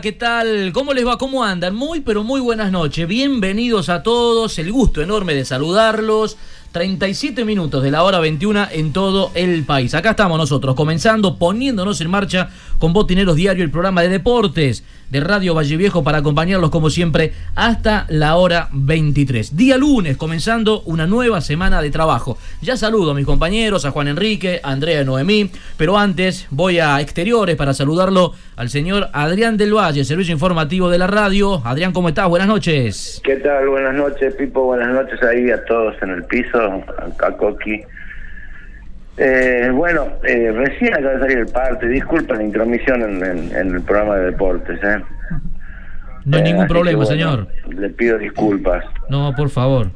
¿Qué tal? ¿Cómo les va? ¿Cómo andan? Muy, pero muy buenas noches. Bienvenidos a todos. El gusto enorme de saludarlos. 37 minutos de la hora 21 en todo el país. Acá estamos nosotros, comenzando, poniéndonos en marcha con Botineros Diario, el programa de deportes de Radio Valle Viejo para acompañarlos como siempre hasta la hora 23. Día lunes, comenzando una nueva semana de trabajo. Ya saludo a mis compañeros, a Juan Enrique, a Andrea Noemí, pero antes voy a exteriores para saludarlo al señor Adrián del Valle, servicio informativo de la radio. Adrián, ¿cómo estás? Buenas noches. ¿Qué tal? Buenas noches, Pipo. Buenas noches ahí a todos en el piso, a Coqui. Eh, bueno, eh, recién acaba de salir el parte, disculpa la intromisión en, en- en el programa de deportes. ¿eh? No hay Eh, ningún problema, que, bueno, señor. Le pido disculpas. No, por favor.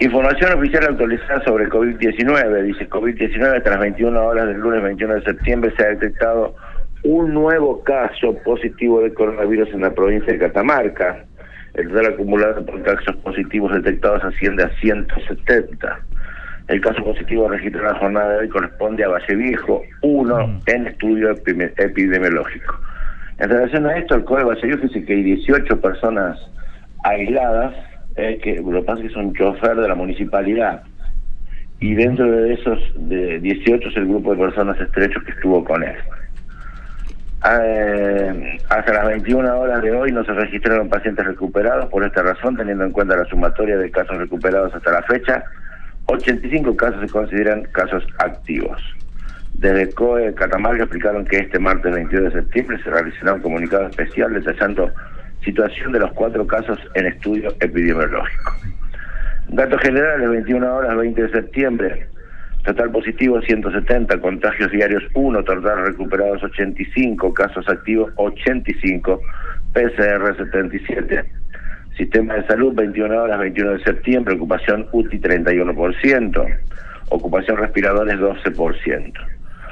Información oficial actualizada sobre COVID-19. Dice COVID-19 tras 21 horas del lunes 21 de septiembre se ha detectado un nuevo caso positivo de coronavirus en la provincia de Catamarca. El total acumulado por casos positivos detectados asciende a 170. El caso positivo registrado en la jornada de hoy corresponde a Valle Viejo 1 en estudio epidemiológico. En relación a esto, el COE de Valle Viejo dice que hay 18 personas aisladas, eh, que lo que pasa es que son chofer de la municipalidad. Y dentro de esos de 18 es el grupo de personas estrechos que estuvo con él. Eh, hasta las 21 horas de hoy no se registraron pacientes recuperados. Por esta razón, teniendo en cuenta la sumatoria de casos recuperados hasta la fecha, 85 casos se consideran casos activos. Desde COE Catamarca explicaron que este martes 22 de septiembre se realizará un comunicado especial detallando situación de los cuatro casos en estudio epidemiológico. Datos generales, 21 horas 20 de septiembre. Total positivo 170, contagios diarios 1, total recuperados 85, casos activos 85, PCR 77. Sistema de salud 21 horas 21 de septiembre, ocupación UTI 31%, ocupación respiradores 12%.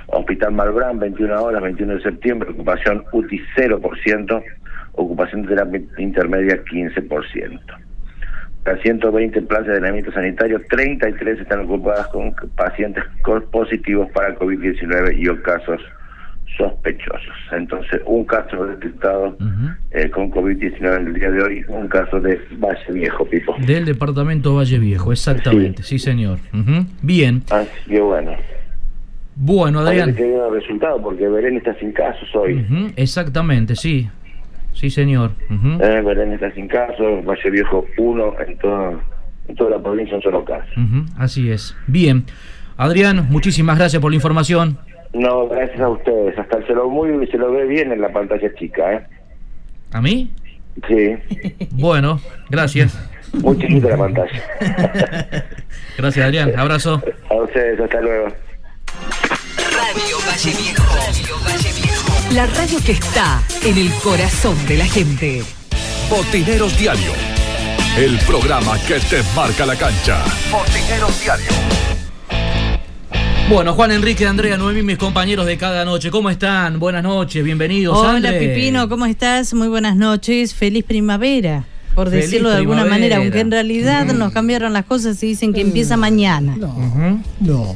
Hospital Malbrán 21 horas 21 de septiembre, ocupación UTI 0%, ocupación de terapia intermedia 15%. Las 120 plazas de aislamiento sanitario, 33 están ocupadas con pacientes positivos para COVID-19 y o casos sospechosos. Entonces, un caso detectado eh, con COVID-19 en el día de hoy, un caso de Valle Viejo, Pipo. Del departamento Valle Viejo, exactamente, sí, señor. Bien. Así que bueno, Bueno, Adrián. que el resultado porque Belén está sin casos hoy. Exactamente, sí. Sí, señor. Eh, Belén está sin casos, Valle Viejo uno en, todo, en toda la provincia un solo caso. Ujú, Así es. Bien. Adrián, muchísimas gracias por la información. No, gracias a ustedes. Hasta se lo muy se lo ve bien en la pantalla chica, ¿eh? ¿A mí? Sí, Bueno, gracias. muy chiquita la pantalla. Gracias, Adrián. Abrazo. A ustedes, hasta luego. Radio Valle Viejo. Radio Valle Viejo. La radio que está en el corazón de la gente. Botineros Diario, el programa que te marca la cancha. Botineros Diario. Bueno, Juan Enrique, Andrea, Noemí, mis compañeros de cada noche, ¿cómo están? Buenas noches, bienvenidos. Hola, Pipino, ¿cómo estás? Muy buenas noches, feliz primavera, por decirlo de alguna manera, aunque en realidad nos cambiaron las cosas y dicen que empieza mañana. No, no.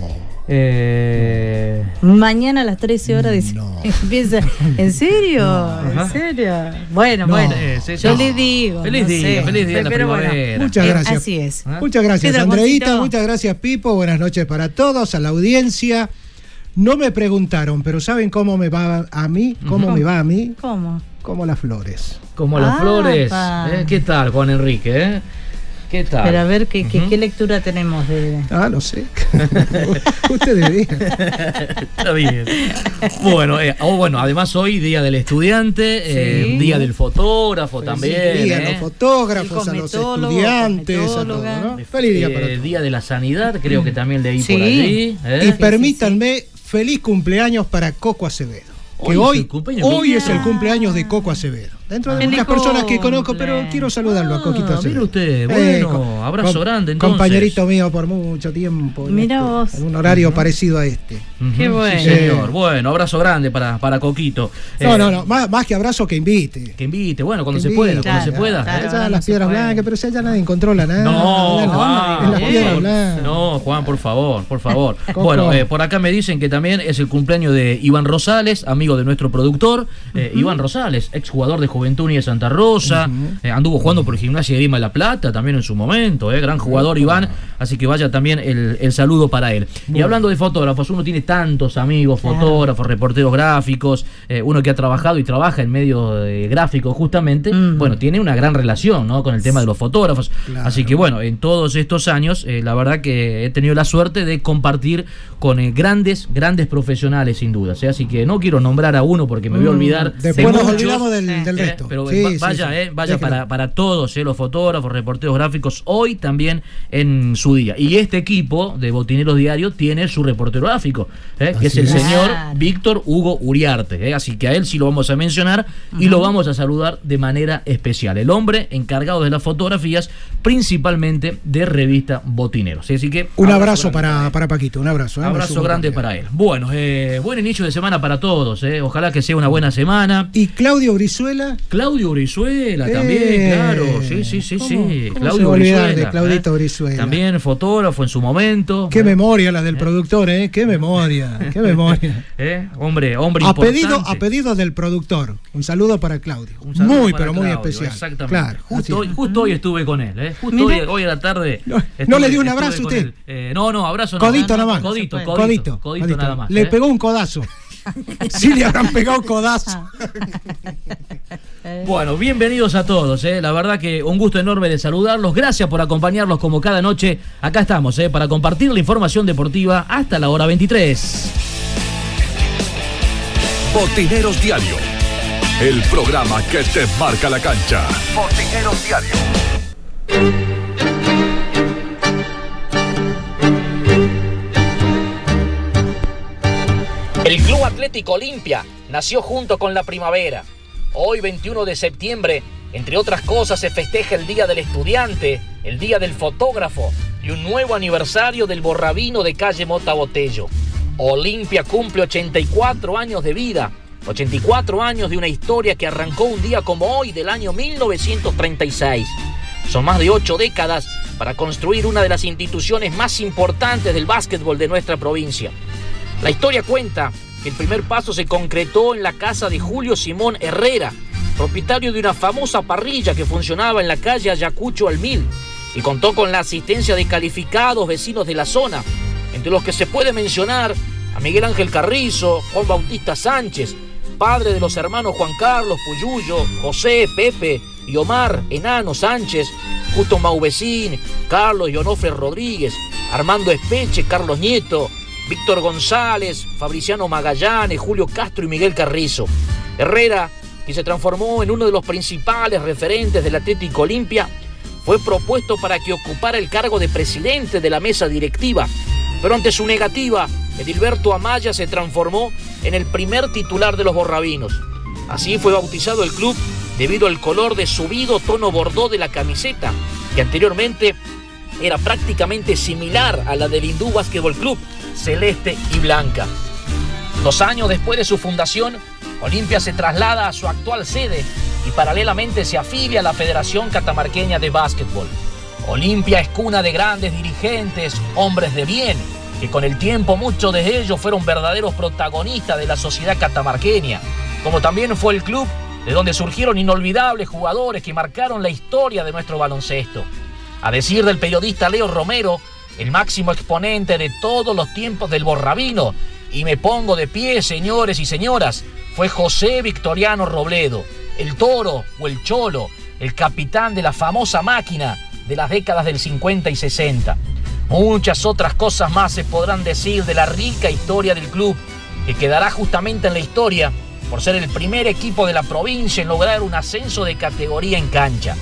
Eh... Mañana a las 13 horas dice, empieza. ¿En serio? ¿En serio? Bueno, bueno. yo le digo. Feliz día, feliz día. Pero, la bueno, muchas gracias. Así es. Muchas gracias, Andreita. Muchas gracias, Pipo. Buenas noches para todos, a la audiencia. No me preguntaron, pero ¿saben cómo me va a mí? ¿Cómo me va a mí? ¿Cómo? Como las flores. Como las flores. ¿Eh? ¿Qué tal, Juan Enrique? Eh? ¿Qué tal? Pero a ver, ¿qué, qué, lectura tenemos de...? Ah, no sé. Ustedes digan. Está bien. Bueno, eh, oh, bueno, además hoy Día del Estudiante, eh, Día del Fotógrafo también. día a los eh. fotógrafos, a los estudiantes, a todos, ¿no? Feliz día para todos. Día de la Sanidad, creo que también leí por allí. Y permítanme, feliz cumpleaños para Coco Acevedo. Que hoy, hoy es el cumpleaños de Coco Acevedo. Dentro de muchas personas que conozco, pero quiero saludarlo a Coquito. Ah, mira usted, eh, bueno, abrazo grande entonces. Compañerito mío por mucho tiempo. Mira este, vos. En un horario parecido a este. Qué bueno. Sí, señor. Bueno, abrazo grande para, para Coquito. No, no, eh, no, más, que abrazo que invite. Que invite, bueno, cuando se pueda, cuando se pueda. Claro, las piedras blancas, pero si allá nadie controla nada. No, Juan, las piedras blancas. No, Juan, por favor, por favor. bueno, eh, por acá me dicen que también es el cumpleaños de Iván Rosales, amigo de nuestro productor. Iván Rosales, exjugador de Juventud y de Santa Rosa eh, anduvo jugando por Gimnasia de Lima de la Plata también en su momento, eh, gran jugador Iván, así que vaya también el, saludo para él. Y hablando de fotógrafos, uno tiene tantos amigos, fotógrafos, reporteros gráficos, eh, uno que ha trabajado y trabaja en medio de gráficos justamente, bueno, tiene una gran relación ¿no? con el tema de los fotógrafos. Así que bueno, en todos estos años, la verdad que he tenido la suerte de compartir con grandes, grandes profesionales sin duda. Así que no quiero nombrar a uno porque me voy a mm, olvidar. Después nos olvidamos del, Pero vaya, eh, vaya para, para todos, eh, los fotógrafos, reporteros gráficos, hoy también en su día. Y este equipo de Botineros Diario tiene su reportero gráfico, eh, que es el señor Víctor Hugo Uriarte. Eh, así que a él sí lo vamos a mencionar y lo vamos a saludar de manera especial. El hombre encargado de las fotografías, principalmente de revista Botineros. Así que. Un abrazo, para, para Paquito, un abrazo. Un abrazo grande para él. Bueno, buen inicio de semana para todos. Ojalá que sea una buena semana. ¿Y Claudio Brizuela? Claudio Brizuela Brizuela también, eh, claro. Sí, sí, sí, sí. Claudio Brizuela. De Claudito Brizuela. También fotógrafo en su momento. Qué memoria la del productor, ¿eh? Qué memoria, qué memoria. ¿Eh? Hombre, hombre a importante. Pedido, a pedido del productor. Un saludo para Claudio. muy, pero muy especial. Exactamente. Claro, justo, hoy, justo hoy estuve con él, ¿eh? Justo hoy, hoy, a la tarde. ¿No le dio un abrazo a usted? Eh, no, no, abrazo. Codito nada más. Codito, codito, codito, nada más. Le pegó un codazo. sí le habrán pegado codazo. bueno, bienvenidos a todos. ¿eh? La verdad que un gusto enorme de saludarlos. Gracias por acompañarlos como cada noche. Acá estamos ¿eh? para compartir la información deportiva hasta la hora 23. Botineros Diario. El programa que te marca la cancha. Botineros Diario. El Club Atlético Olimpia nació junto con la primavera. Hoy, 21 de septiembre, entre otras cosas, se festeja el Día del Estudiante, el Día del Fotógrafo y un nuevo aniversario del Borrabino de calle Mota Botello. Olimpia cumple 84 años de vida, 84 años de una historia que arrancó un día como hoy del año 1936. Son más de ocho décadas para construir una de las instituciones más importantes del básquetbol de nuestra provincia. La historia cuenta que el primer paso se concretó en la casa de Julio Simón Herrera, propietario de una famosa parrilla que funcionaba en la calle Ayacucho al Mil y contó con la asistencia de calificados vecinos de la zona, entre los que se puede mencionar a Miguel Ángel Carrizo, Juan Bautista Sánchez, padre de los hermanos Juan Carlos Puyuyo, José, Pepe y Omar Enano Sánchez, Justo Mauvecín, Carlos y Rodríguez, Armando Espeche, Carlos Nieto, Víctor González, Fabriciano Magallanes, Julio Castro y Miguel Carrizo. Herrera, que se transformó en uno de los principales referentes del Atlético Olimpia, fue propuesto para que ocupara el cargo de presidente de la mesa directiva, pero ante su negativa, Edilberto Amaya se transformó en el primer titular de los borrabinos. Así fue bautizado el club debido al color de subido tono bordó de la camiseta, que anteriormente era prácticamente similar a la del Hindú Basketball Club, celeste y blanca. Dos años después de su fundación, Olimpia se traslada a su actual sede y paralelamente se afilia a la Federación Catamarqueña de Básquetbol. Olimpia es cuna de grandes dirigentes, hombres de bien, que con el tiempo muchos de ellos fueron verdaderos protagonistas de la sociedad catamarqueña, como también fue el club de donde surgieron inolvidables jugadores que marcaron la historia de nuestro baloncesto. A decir del periodista Leo Romero, el máximo exponente de todos los tiempos del borrabino, y me pongo de pie, señores y señoras, fue José Victoriano Robledo, el toro o el cholo, el capitán de la famosa máquina de las décadas del 50 y 60. Muchas otras cosas más se podrán decir de la rica historia del club, que quedará justamente en la historia por ser el primer equipo de la provincia en lograr un ascenso de categoría en cancha.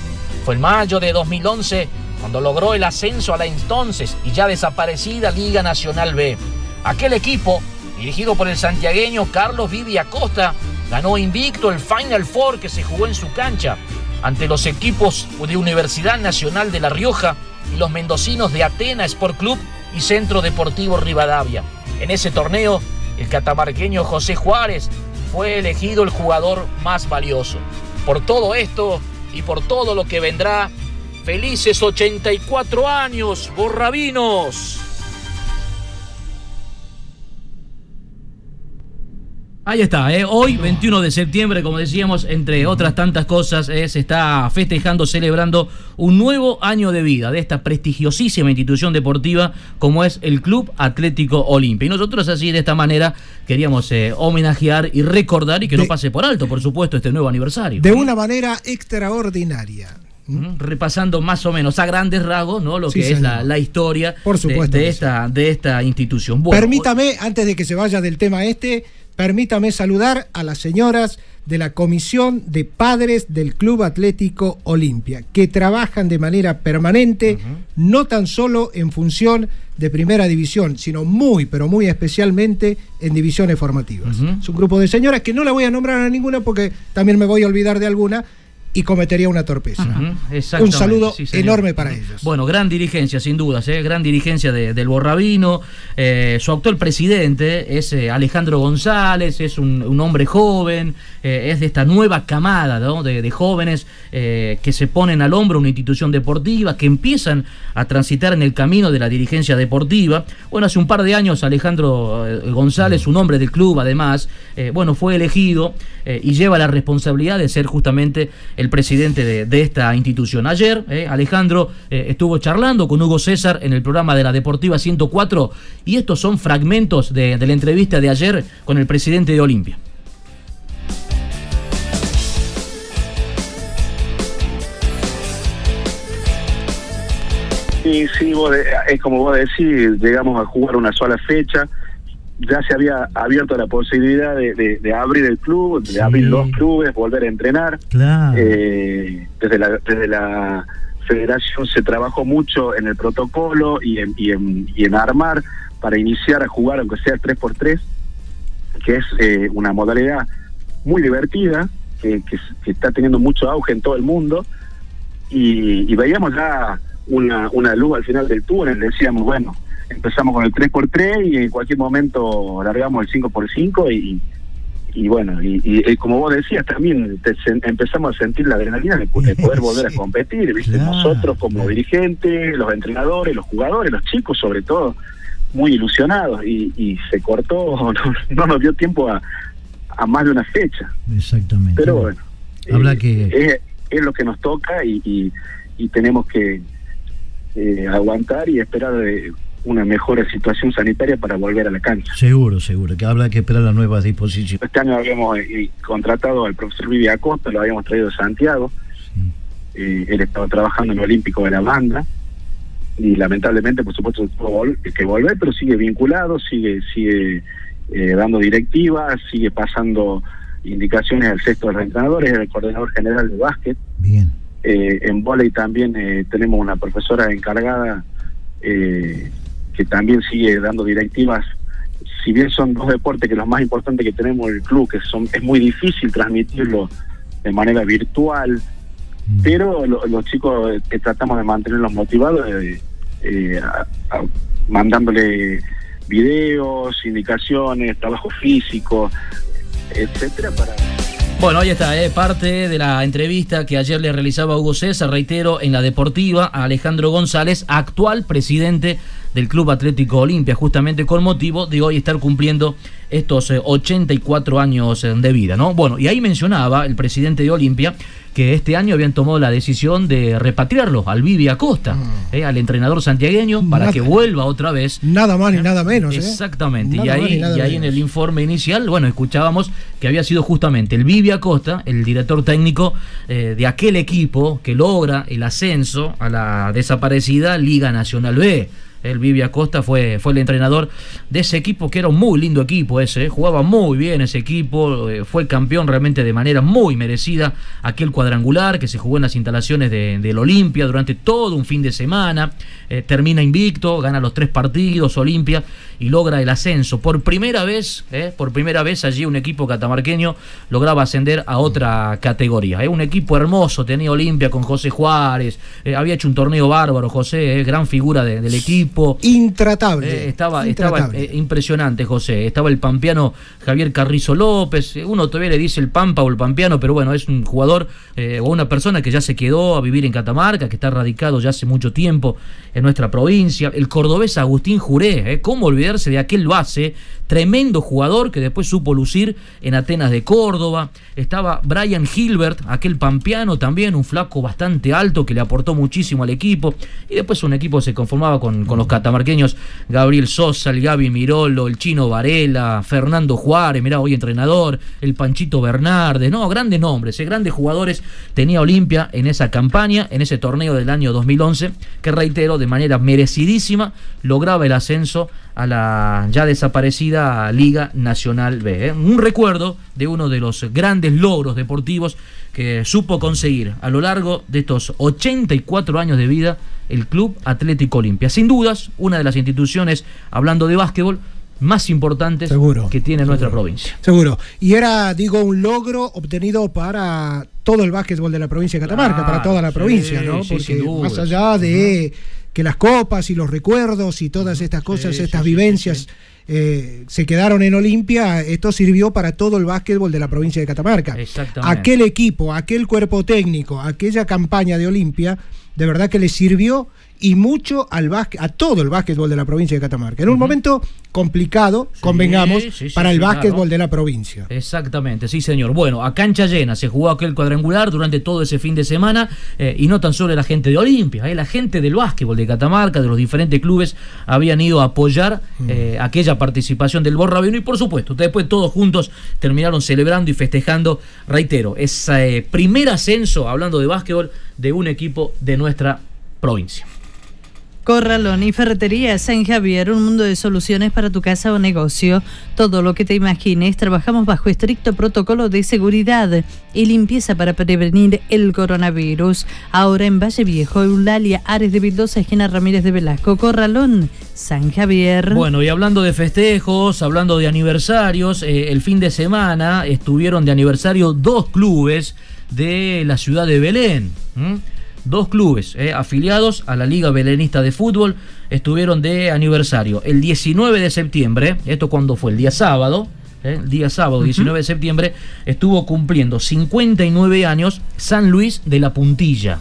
Fue en mayo de 2011 cuando logró el ascenso a la entonces y ya desaparecida Liga Nacional B. Aquel equipo, dirigido por el santiagueño Carlos Vivi Acosta, ganó invicto el Final Four que se jugó en su cancha ante los equipos de Universidad Nacional de La Rioja y los mendocinos de Atena Sport Club y Centro Deportivo Rivadavia. En ese torneo, el catamarqueño José Juárez fue elegido el jugador más valioso. Por todo esto y por todo lo que vendrá, felices 84 años, borrabinos. Ahí está, ¿eh? hoy 21 de septiembre, como decíamos, entre otras tantas cosas, eh, se está festejando, celebrando un nuevo año de vida de esta prestigiosísima institución deportiva como es el Club Atlético Olimpia. Y nosotros así, de esta manera, queríamos eh, homenajear y recordar y que no pase por alto, por supuesto, este nuevo aniversario. De una manera extraordinaria. Repasando más o menos a grandes rasgos ¿no? lo que es la, historia de, esta, de esta institución. Permítame, antes de que se vaya del tema este, Permítame saludar a las señoras de la Comisión de Padres del Club Atlético Olimpia, que trabajan de manera permanente, no tan solo en función de primera división, sino muy, pero muy especialmente en divisiones formativas. Es un grupo de señoras que no la voy a nombrar a ninguna porque también me voy a olvidar de alguna, y cometería una torpeza. Un saludo enorme para ellos. Bueno, gran dirigencia, sin dudas, ¿eh? gran dirigencia del Borrabino. Eh, su actual presidente es eh, Alejandro González, es un, hombre joven, es de esta nueva camada de, jóvenes que se ponen al hombro una institución deportiva, que empiezan a transitar en el camino de la dirigencia deportiva. Bueno, hace un par de años Alejandro González, un hombre del club además, bueno, fue elegido y lleva la responsabilidad de ser justamente el presidente de, esta institución. Ayer, eh, Alejandro eh, estuvo charlando con Hugo César en el programa de la Deportiva 104 y estos son fragmentos de, la entrevista de ayer con el presidente de Olimpia. Sí, sí, es como vos decís, llegamos a jugar una sola fecha, ya se había abierto la posibilidad de, abrir el club, de abrir los clubes, volver a entrenar. Eh, desde, la, desde la federación se trabajó mucho en el protocolo y en, y en, armar para iniciar a jugar, aunque sea 3x3, que es eh, una modalidad muy divertida, que, que, está teniendo mucho auge en todo el mundo. Y, y veíamos ya una, una luz al final del túnel, decíamos, bueno, empezamos con el 3x3 y en cualquier momento largamos el 5x5 y, y bueno, y, como vos decías, también empezamos a sentir la adrenalina de, poder volver a competir, ¿viste? Nosotros como dirigentes, los entrenadores, los jugadores, los chicos sobre todo, muy ilusionados y, se cortó, no, nos dio tiempo a, a más de una fecha. Exactamente. Pero bueno, Habla eh, que... es, lo que nos toca y, y tenemos que eh, aguantar y esperar de una mejor situación sanitaria para volver a la cancha. Seguro, seguro, que habla que esperar las nuevas disposiciones. Este año habíamos eh, contratado al profesor Vivi Acosta, lo habíamos traído de Santiago. Eh, él estaba trabajando en el Olímpico de la Banda y lamentablemente, por supuesto, tuvo que volver, pero sigue vinculado, sigue sigue eh, dando directivas, sigue pasando indicaciones al sexto de los entrenadores, el coordinador general de básquet. Bien. en volei también tenemos una profesora encargada eh, que también sigue dando directivas. Si bien son dos deportes que los más importantes que tenemos en el club, que son es muy difícil transmitirlo de manera virtual, mm. pero los chicos tratamos de mantenerlos motivados, eh, eh, mandándole videos, indicaciones, trabajo físico, etcétera, para bueno, ahí está, eh, parte de la entrevista que ayer le realizaba Hugo César, reitero, en la deportiva a Alejandro González, actual presidente del Club Atlético Olimpia, justamente con motivo de hoy estar cumpliendo estos 84 eh, años eh, de vida, ¿no? Bueno, y ahí mencionaba el presidente de Olimpia que este año habían tomado la decisión de repatriarlo al Vivi Acosta, mm. eh, al entrenador santiagueño, para que vuelva otra vez. Nada más ni nada menos. Exactamente. y ahí, y ahí en el informe inicial, bueno, escuchábamos que había sido justamente el Vivi Acosta, el director técnico de aquel equipo que logra el ascenso a la desaparecida Liga Nacional B. El Vivi Acosta fue, fue el entrenador de ese equipo, que era un muy lindo equipo ese, ¿eh? jugaba muy bien ese equipo, eh, fue campeón realmente de manera muy merecida, aquel cuadrangular que se jugó en las instalaciones del de, Olimpia durante todo un fin de semana, eh, termina invicto, gana los tres partidos Olimpia y logra el ascenso. Por primera vez, por primera vez allí un equipo catamarqueño lograba ascender a otra categoría. Un equipo hermoso tenía Olimpia con José Juárez, había hecho un torneo bárbaro José, gran figura del equipo Intratable. Eh, estaba estaba eh, impresionante, José. Estaba el pampeano Javier Carrizo López. Uno todavía le dice el Pampa o el Pampeano, pero bueno, es un jugador eh, o una persona que ya se quedó a vivir en Catamarca, que está radicado ya hace mucho tiempo en nuestra provincia. El cordobés Agustín Juré, ¿cómo olvidarse de aquel base? Tremendo jugador que después supo lucir en Atenas de Córdoba. Estaba Brian Gilbert, aquel pampeano también, un flaco bastante alto que le aportó muchísimo al equipo. Y después un equipo se conformaba con, con los catamarqueños, Gabriel Sosa, el Gaby Mirolo, el Chino Varela, Fernando Juárez, mirá, hoy entrenador, el Panchito Bernardes, no, grandes nombres, eh, grandes jugadores tenía Olimpia en esa campaña, en ese torneo del año 2011, que reitero, de manera merecidísima, lograba el ascenso a la ya desaparecida Liga Nacional B. Eh. Un recuerdo de uno de los grandes logros deportivos que supo conseguir a lo largo de estos 84 años de vida el Club Atlético Olimpia. Sin dudas, una de las instituciones, hablando de básquetbol, más importantes que tiene nuestra provincia. Seguro. Y era, digo, un logro obtenido para todo el básquetbol de la provincia de Catamarca, para toda la provincia, ¿no? Porque más allá de que las copas y los recuerdos y todas estas cosas, estas vivencias eh, se quedaron en Olimpia, esto sirvió para todo el básquetbol de la provincia de Catamarca. Aquel equipo, aquel cuerpo técnico, aquella campaña de Olimpia, de verdad que le sirvió y mucho al a todo el básquetbol de la provincia de Catamarca. En un momento complicado, convengamos, para el básquetbol de la provincia. Exactamente, sí señor. Bueno, a cancha llena se jugó aquel cuadrangular durante todo ese fin de semana eh, y no tan solo la gente de Olimpia, eh, la gente del básquetbol de Catamarca, de los diferentes clubes, habían ido a apoyar mm. eh, aquella participación del Borrabino y por supuesto, después todos juntos terminaron celebrando y festejando, reitero, ese primer ascenso, hablando de básquetbol, de un equipo de nuestra provincia. Corralón y Ferretería San Javier, un mundo de soluciones para tu casa o negocio. Todo lo que te imagines, trabajamos bajo estricto protocolo de seguridad y limpieza para prevenir el coronavirus. Ahora en Valle Viejo, Eulalia, Ares de Vildosa, esquina Ramírez de Velasco, Corralón, San Javier. Bueno, y hablando de festejos, hablando de aniversarios, eh, el fin de semana estuvieron de aniversario dos clubes de la ciudad de Belén dos clubes eh, afiliados a la Liga Belenista de Fútbol estuvieron de aniversario. El 19 de septiembre, esto cuando fue el día sábado, eh, el día sábado 19 de septiembre, estuvo cumpliendo 59 años San Luis de la Puntilla.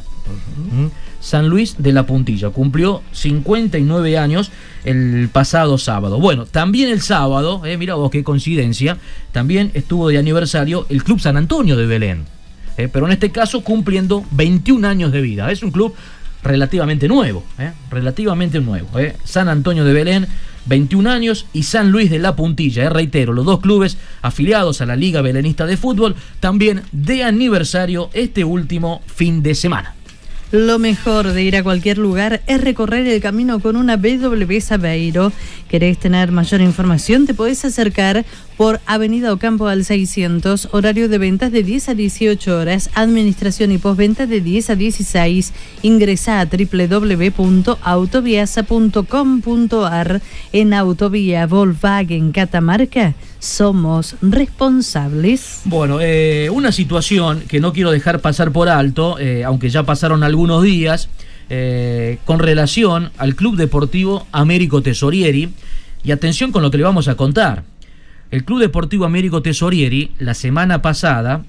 San Luis de la Puntilla. Cumplió 59 años el pasado sábado. Bueno, también el sábado, eh, mira vos qué coincidencia, también estuvo de aniversario el Club San Antonio de Belén. Eh, pero en este caso cumpliendo 21 años de vida. Es un club relativamente nuevo, eh, relativamente nuevo. Eh. San Antonio de Belén, 21 años, y San Luis de la Puntilla, reitero, los dos clubes afiliados a la Liga Belenista de Fútbol, también de aniversario este último fin de semana. Lo mejor de ir a cualquier lugar es recorrer el camino con una BW Sabeiro. ¿Querés tener mayor información? Te podés acercar por Avenida Ocampo al 600, horario de ventas de 10 a 18 horas, administración y postventa de 10 a 16. Ingresa a www.autoviasa.com.ar en Autovía Volkswagen Catamarca somos responsables. Bueno, eh, una situación que no quiero dejar pasar por alto, eh, aunque ya pasaron algunos días, eh, con relación al Club Deportivo Américo Tesorieri, Y atención con lo que le vamos a contar. El Club Deportivo Américo Tesorieri la semana pasada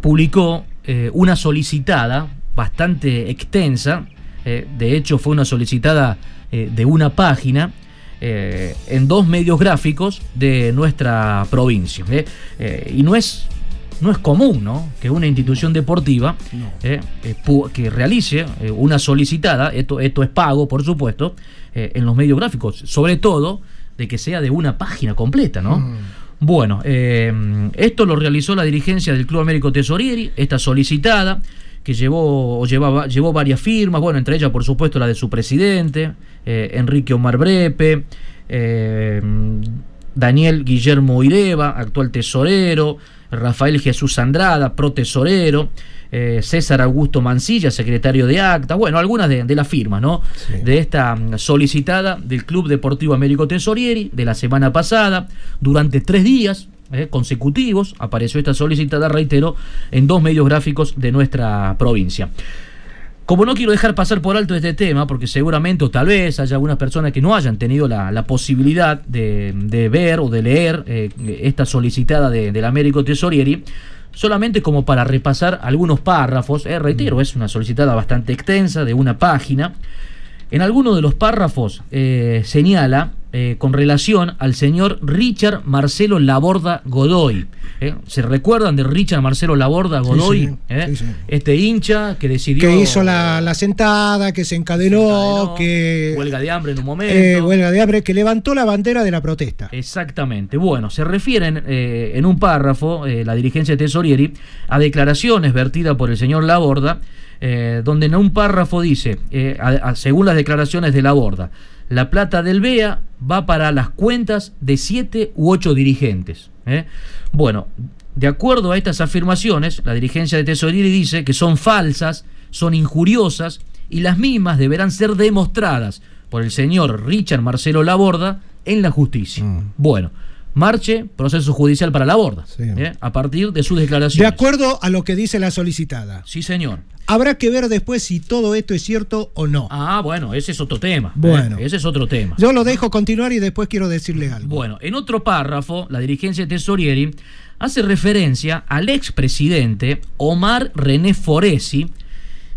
publicó una solicitada bastante extensa, de hecho fue una solicitada de una página, en dos medios gráficos de nuestra provincia. y no es no es común ¿no? que una institución deportiva que realice una solicitada, esto, esto es pago por supuesto, en los medios gráficos, sobre todo de que sea de una página completa, ¿no? Mm. Bueno, eh, esto lo realizó la dirigencia del Club Américo Tesorieri, esta solicitada, que llevó, llevaba, llevó varias firmas, bueno, entre ellas, por supuesto, la de su presidente, eh, Enrique Omar Brepe, eh, Daniel Guillermo Ireva, actual tesorero, Rafael Jesús Andrada, pro tesorero, eh, César Augusto Mancilla, secretario de acta, bueno, algunas de, las firmas, ¿no? De esta mm, solicitada del Club Deportivo Américo Tesorieri de la semana pasada, durante tres días, eh, consecutivos, apareció esta solicitada, reitero, en dos medios gráficos de nuestra provincia. Como no quiero dejar pasar por alto este tema, porque seguramente o tal vez haya algunas personas que no hayan tenido la, posibilidad de, ver o de leer eh, esta solicitada del Américo Tesorieri, solamente como para repasar algunos párrafos, eh, reitero, es una solicitada bastante extensa de una página. En alguno de los párrafos señala eh, con relación al señor Richard Marcelo Laborda Godoy. ¿eh? ¿Se recuerdan de Richard Marcelo Laborda Godoy? ¿Eh? Este hincha que decidió... Que hizo la, sentada, que se encadenó, que... Huelga de hambre en un momento. huelga de hambre, que levantó la bandera de la protesta. Exactamente. Bueno, se refieren en un párrafo, la dirigencia de Tesorieri, a declaraciones vertidas por el señor Laborda, donde en un párrafo dice, según las declaraciones de Laborda, la plata del BEA va para las cuentas de siete u ocho dirigentes. ¿eh? Bueno, de acuerdo a estas afirmaciones, la dirigencia de Tesorería dice que son falsas, son injuriosas y las mismas deberán ser demostradas por el señor Richard Marcelo Laborda en la justicia. Mm. Bueno, marche proceso judicial para Laborda, ¿eh? a partir de sus declaraciones. De acuerdo a lo que dice la solicitada. Sí, señor. Habrá que ver después si todo esto es cierto o no. Ah, bueno, ese es otro tema. ¿eh? Bueno, ese es otro tema. Yo lo dejo continuar y después quiero decirle algo. Bueno, en otro párrafo, la dirigencia de Tesorieri hace referencia al expresidente Omar René Foresi.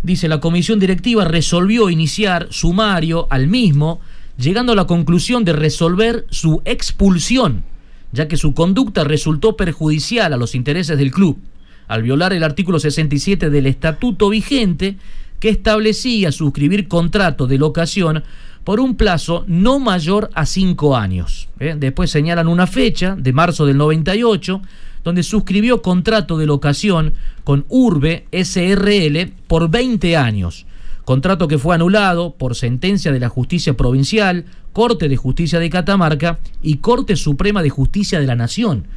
Dice, la comisión directiva resolvió iniciar sumario al mismo, llegando a la conclusión de resolver su expulsión, ya que su conducta resultó perjudicial a los intereses del club al violar el artículo 67 del estatuto vigente que establecía suscribir contrato de locación por un plazo no mayor a cinco años. ¿eh? Después señalan una fecha de marzo del 98 donde suscribió contrato de locación con Urbe SRL por 20 años. Contrato que fue anulado por sentencia de la Justicia Provincial, Corte de Justicia de Catamarca y Corte Suprema de Justicia de la Nación.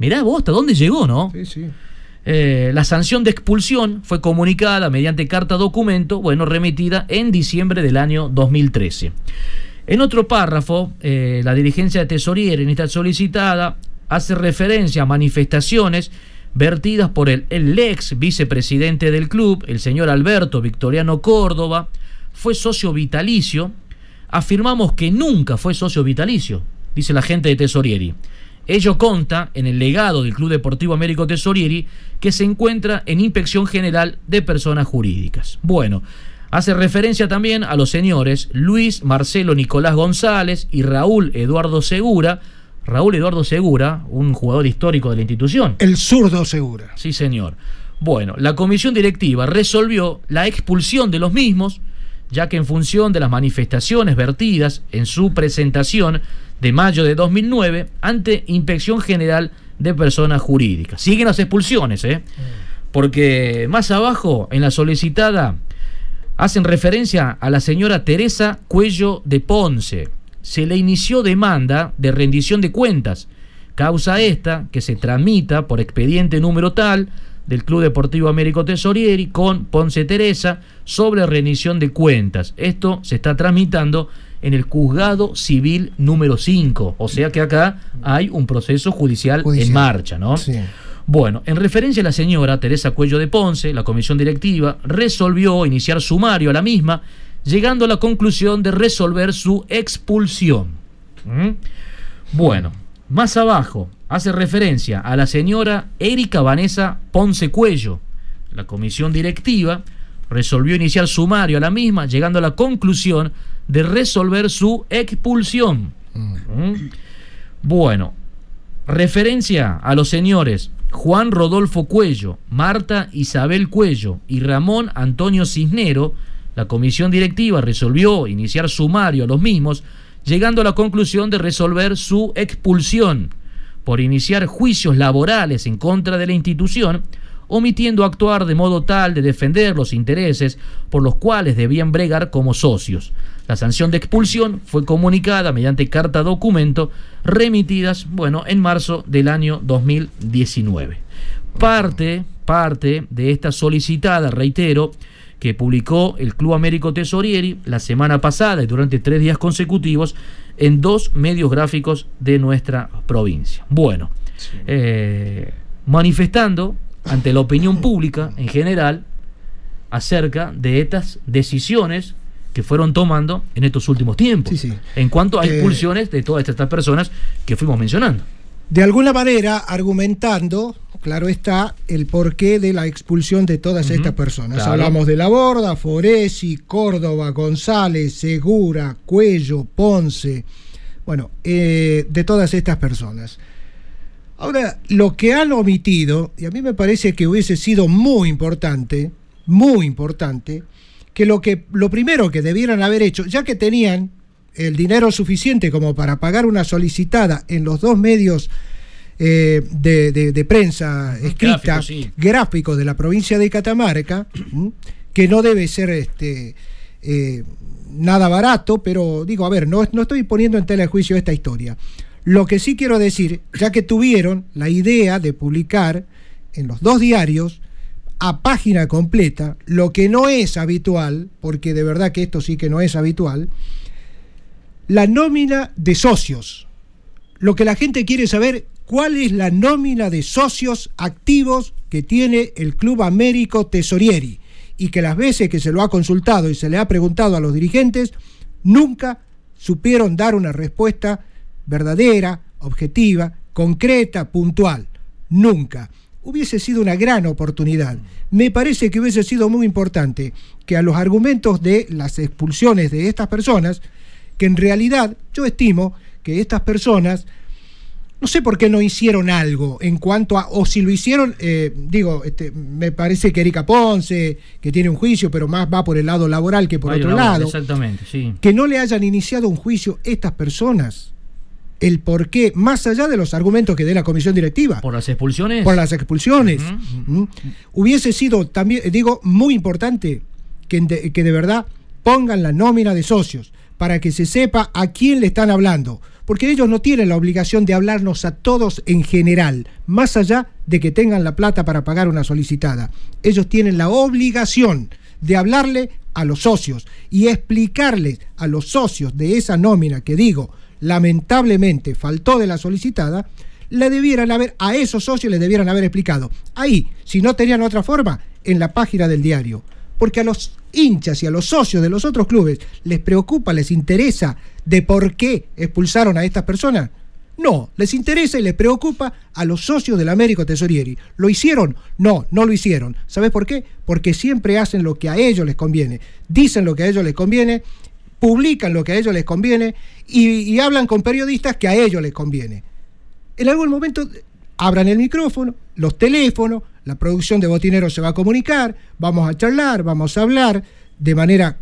Mirá vos, ¿hasta dónde llegó, no? Sí, sí. Eh, la sanción de expulsión fue comunicada mediante carta documento, bueno, remitida en diciembre del año 2013. En otro párrafo, eh, la dirigencia de Tesorier en esta solicitada hace referencia a manifestaciones vertidas por el, ex vicepresidente del club, el señor Alberto Victoriano Córdoba, fue socio vitalicio. Afirmamos que nunca fue socio vitalicio, dice la gente de Tesorieri. Ello conta en el legado del Club Deportivo Américo Tesorieri que se encuentra en Inspección General de Personas Jurídicas. Bueno, hace referencia también a los señores Luis Marcelo Nicolás González y Raúl Eduardo Segura. Raúl Eduardo Segura, un jugador histórico de la institución. El zurdo Segura. Sí, señor. Bueno, la comisión directiva resolvió la expulsión de los mismos, ya que en función de las manifestaciones vertidas en su presentación de mayo de 2009 ante Inspección General de Personas Jurídicas. Siguen las expulsiones, ¿eh? Porque más abajo, en la solicitada, hacen referencia a la señora Teresa Cuello de Ponce. Se le inició demanda de rendición de cuentas. Causa esta que se tramita por expediente número tal del Club Deportivo Américo Tesorieri con Ponce Teresa sobre rendición de cuentas. Esto se está tramitando en el juzgado civil número 5. O sea que acá hay un proceso judicial, en marcha, ¿no? Bueno, en referencia a la señora Teresa Cuello de Ponce, la comisión directiva resolvió iniciar sumario a la misma, llegando a la conclusión de resolver su expulsión. ¿Mm? Bueno, más abajo hace referencia a la señora Erika Vanessa Ponce Cuello. La comisión directiva resolvió iniciar sumario a la misma, llegando a la conclusión de resolver su expulsión. ¿Mm? Bueno, referencia a los señores Juan Rodolfo Cuello, Marta Isabel Cuello y Ramón Antonio Cisnero, la comisión directiva resolvió iniciar sumario a los mismos, llegando a la conclusión de resolver su expulsión por iniciar juicios laborales en contra de la institución, omitiendo actuar de modo tal de defender los intereses por los cuales debían bregar como socios. La sanción de expulsión fue comunicada mediante carta documento remitidas, bueno, en marzo del año 2019. Parte, parte de esta solicitada, reitero, que publicó el Club Américo Tesorieri la semana pasada y durante tres días consecutivos en dos medios gráficos de nuestra provincia. Bueno, eh, manifestando ante la opinión pública en general acerca de estas decisiones que fueron tomando en estos últimos tiempos en cuanto a expulsiones de todas estas personas que fuimos mencionando. De alguna manera argumentando, claro está, el porqué de la expulsión de todas estas personas. Hablamos de La Borda, Foresi, Córdoba, González, Segura, Cuello, Ponce, bueno, eh, de todas estas personas. Ahora, lo que han omitido, y a mí me parece que hubiese sido muy importante, muy importante, que lo, que, lo primero que debieran haber hecho, ya que tenían el dinero suficiente como para pagar una solicitada en los dos medios eh, de, prensa escrita, gráficos de la provincia de Catamarca, que no debe ser este, eh, nada barato, pero digo, a ver, no, no estoy poniendo en tela de juicio esta historia. Lo que sí quiero decir, ya que tuvieron la idea de publicar en los dos diarios, a página completa, lo que no es habitual, porque de verdad que esto sí que no es habitual, la nómina de socios. Lo que la gente quiere saber, cuál es la nómina de socios activos que tiene el Club Américo Tesorieri. Y que las veces que se lo ha consultado y se le ha preguntado a los dirigentes, nunca supieron dar una respuesta verdadera, objetiva, concreta, puntual. Nunca hubiese sido una gran oportunidad. Me parece que hubiese sido muy importante que a los argumentos de las expulsiones de estas personas, que en realidad yo estimo que estas personas, no sé por qué no hicieron algo en cuanto a, o si lo hicieron, eh, digo, este, me parece que Erika Ponce, que tiene un juicio, pero más va por el lado laboral que por otro lado, exactamente, sí. que no le hayan iniciado un juicio estas personas el por qué, más allá de los argumentos que dé la comisión directiva. Por las expulsiones. Por las expulsiones. ¿Mm? Hubiese sido también, digo, muy importante que de, que de verdad pongan la nómina de socios para que se sepa a quién le están hablando. Porque ellos no tienen la obligación de hablarnos a todos en general, más allá de que tengan la plata para pagar una solicitada. Ellos tienen la obligación de hablarle a los socios y explicarles a los socios de esa nómina que digo, lamentablemente faltó de la solicitada, le debieran haber, a esos socios les debieran haber explicado. Ahí, si no tenían otra forma, en la página del diario. Porque a los hinchas y a los socios de los otros clubes les preocupa, les interesa de por qué expulsaron a estas personas. No, les interesa y les preocupa a los socios del Américo Tesorieri. ¿Lo hicieron? No, no lo hicieron. ¿Sabes por qué? Porque siempre hacen lo que a ellos les conviene. Dicen lo que a ellos les conviene publican lo que a ellos les conviene y, hablan con periodistas que a ellos les conviene. En algún momento abran el micrófono, los teléfonos, la producción de botineros se va a comunicar, vamos a charlar, vamos a hablar de manera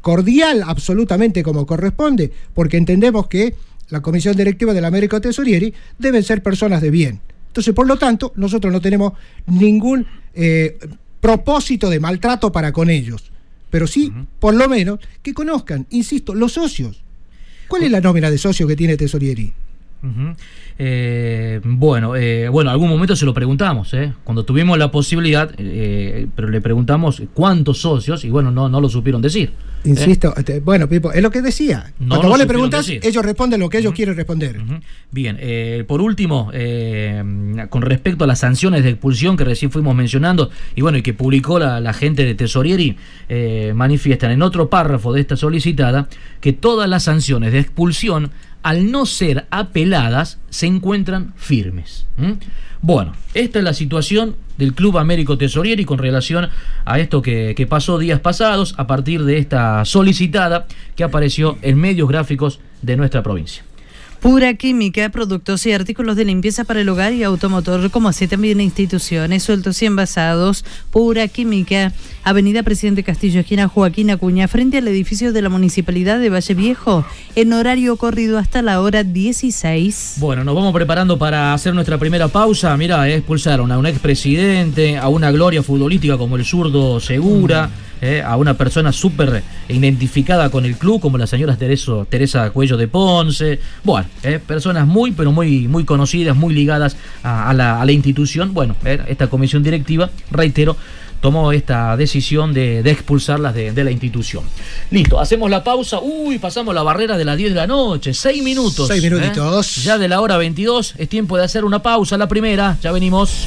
cordial, absolutamente como corresponde, porque entendemos que la Comisión Directiva del América Tesorieri deben ser personas de bien. Entonces, por lo tanto, nosotros no tenemos ningún eh, propósito de maltrato para con ellos pero sí, por lo menos, que conozcan, insisto, los socios. ¿Cuál es la nómina de socios que tiene Tesorieri? Eh, bueno, eh, bueno, algún momento se lo preguntamos, ¿eh? cuando tuvimos la posibilidad, pero le preguntamos cuántos socios y bueno, no, no lo supieron decir. Insisto, este, bueno, Pipo, es lo que decía. Cuando vos le preguntas, ellos responden lo que ellos quieren responder. Bien, por último, con respecto a las sanciones de expulsión que recién fuimos mencionando y bueno, y que publicó la, la gente de Tesorieri, manifiestan en otro párrafo de esta solicitada que todas las sanciones de expulsión al no ser apeladas, se encuentran firmes. Bueno, esta es la situación del Club Américo Tesorieri con relación a esto que, que, pasó días pasados a partir de esta solicitada que apareció en medios gráficos de nuestra provincia. Pura Química, productos y artículos de limpieza para el hogar y automotor, como así también instituciones, sueltos y envasados. Pura Química, Avenida Presidente Castillo, esquina Joaquín Acuña, frente al edificio de la Municipalidad de Valle Viejo, en horario corrido hasta la hora 16. Bueno, nos vamos preparando para hacer nuestra primera pausa. Mira, expulsaron a un expresidente, a una gloria futbolística como el zurdo Segura. Eh, a una persona súper identificada con el club, como la señora Teresa Cuello de Ponce. Bueno, eh, personas muy, pero muy, muy conocidas, muy ligadas a, la, institución. Bueno, eh, esta comisión directiva, reitero, tomó esta decisión de, expulsarlas de, la institución. Listo, hacemos la pausa. Uy, pasamos la barrera de las 10 de la noche. 6 minutos. 6 minutitos. Ya de la hora 22 es tiempo de hacer una pausa. La primera, ya venimos.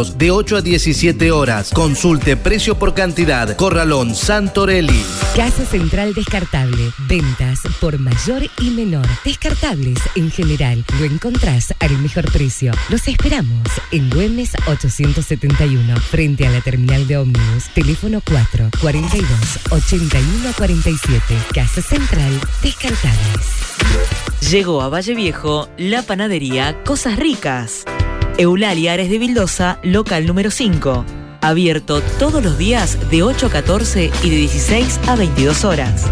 de 8 a 17 horas. Consulte precio por cantidad. Corralón Santorelli. Casa Central Descartable. Ventas por mayor y menor. Descartables en general. Lo encontrás al mejor precio. Los esperamos en Güemes 871, frente a la terminal de ómnibus. Teléfono 4 42 81 47. Casa Central Descartables. Llegó a Valle Viejo la panadería Cosas Ricas Eulalia Ares de Vildosa, local número 5. Abierto todos los días de 8 a 14 y de 16 a 22 horas.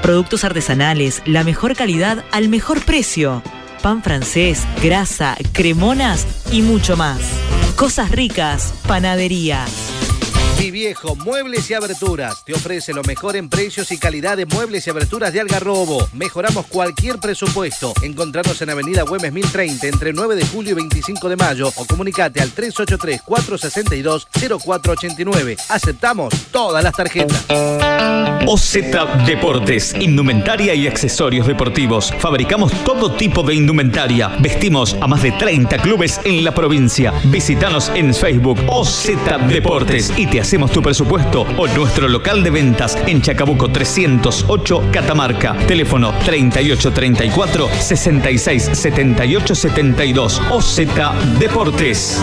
Productos artesanales, la mejor calidad al mejor precio. Pan francés, grasa, cremonas y mucho más. Cosas ricas, panadería. Mi viejo Muebles y Aberturas te ofrece lo mejor en precios y calidad de muebles y aberturas de Algarrobo. Mejoramos cualquier presupuesto. Encontrarnos en Avenida Güemes 1030 entre 9 de julio y 25 de mayo o comunicate al 383-462-0489. Aceptamos todas las tarjetas. OZ Deportes, indumentaria y accesorios deportivos. Fabricamos todo tipo de indumentaria. Vestimos a más de 30 clubes en la provincia. Visítanos en Facebook OZ Deportes y te hacemos tu presupuesto o nuestro local de ventas en Chacabuco 308 Catamarca. Teléfono 3834 66 78 72 OZ Deportes.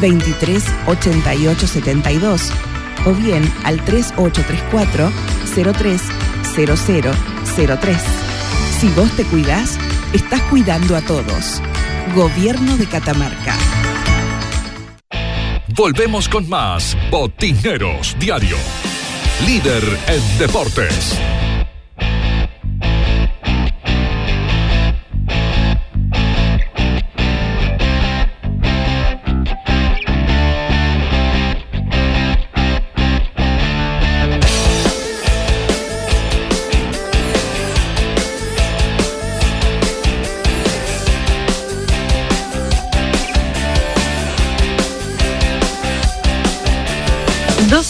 238872 o bien al 3834 030003. Si vos te cuidás, estás cuidando a todos. Gobierno de Catamarca. Volvemos con más Botineros Diario. Líder en deportes.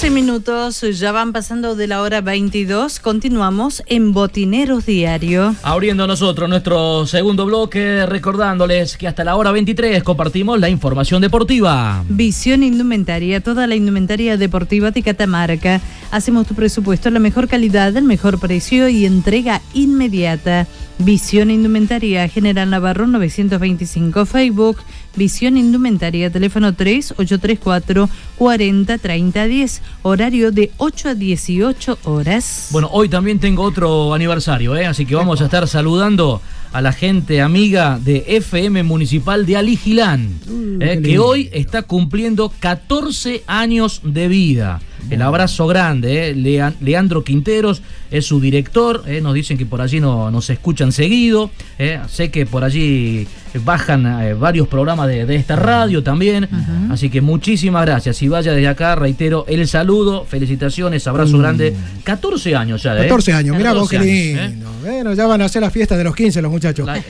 12 minutos, ya van pasando de la hora 22. Continuamos en Botineros Diario. Abriendo nosotros nuestro segundo bloque, recordándoles que hasta la hora 23 compartimos la información deportiva. Visión Indumentaria, toda la indumentaria deportiva de Catamarca. Hacemos tu presupuesto, la mejor calidad, el mejor precio y entrega inmediata. Visión Indumentaria, General Navarro 925, Facebook, Visión Indumentaria, teléfono 3834 40 30 10, horario de 8 a 18 horas. Bueno, hoy también tengo otro aniversario, ¿eh? así que vamos a estar saludando a la gente amiga de FM Municipal de Aligilán, Uh, ¿eh? que hoy está cumpliendo 14 años de vida. El abrazo grande, ¿eh? Lea- Leandro Quinteros es su director, ¿eh? nos dicen que por allí no, nos escuchan seguido, ¿eh? sé que por allí bajan varios programas de, de esta radio también, así que muchísimas gracias y vaya desde acá, reitero el saludo, felicitaciones, abrazo Mm. grande, 14 años ya, ¿eh? 14 años, mirá vos qué 14 años, lindo. Bueno, ya van a hacer la fiesta de los 15 los muchachos. La-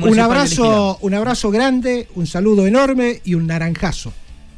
un abrazo, un abrazo grande, un saludo enorme y un naranjazo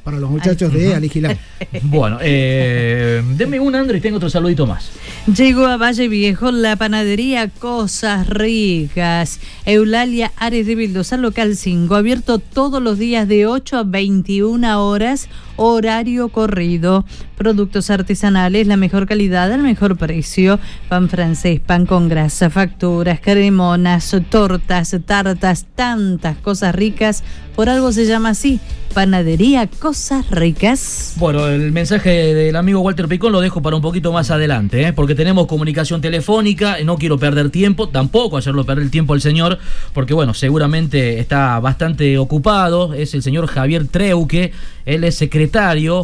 para los muchachos de Aligilán. Bueno, eh, deme un Andrés y tengo otro saludito más. Llegó a Valle Viejo la panadería Cosas Ricas. Eulalia Ares de Vildosa, local 5, abierto todos los días de 8 a 21 horas, horario corrido. Productos artesanales, la mejor calidad, el mejor precio. Pan francés, pan con grasa, facturas, cremonas, tortas, tartas, tantas cosas ricas. Por algo se llama así, panadería Cosas Ricas. Bueno, el mensaje del amigo Walter Picón lo dejo para un poquito más adelante, ¿eh? porque tenemos comunicación telefónica, no quiero perder tiempo, tampoco hacerlo perder el tiempo al señor, porque bueno, seguramente está bastante ocupado, es el señor Javier Treuque, él es secretario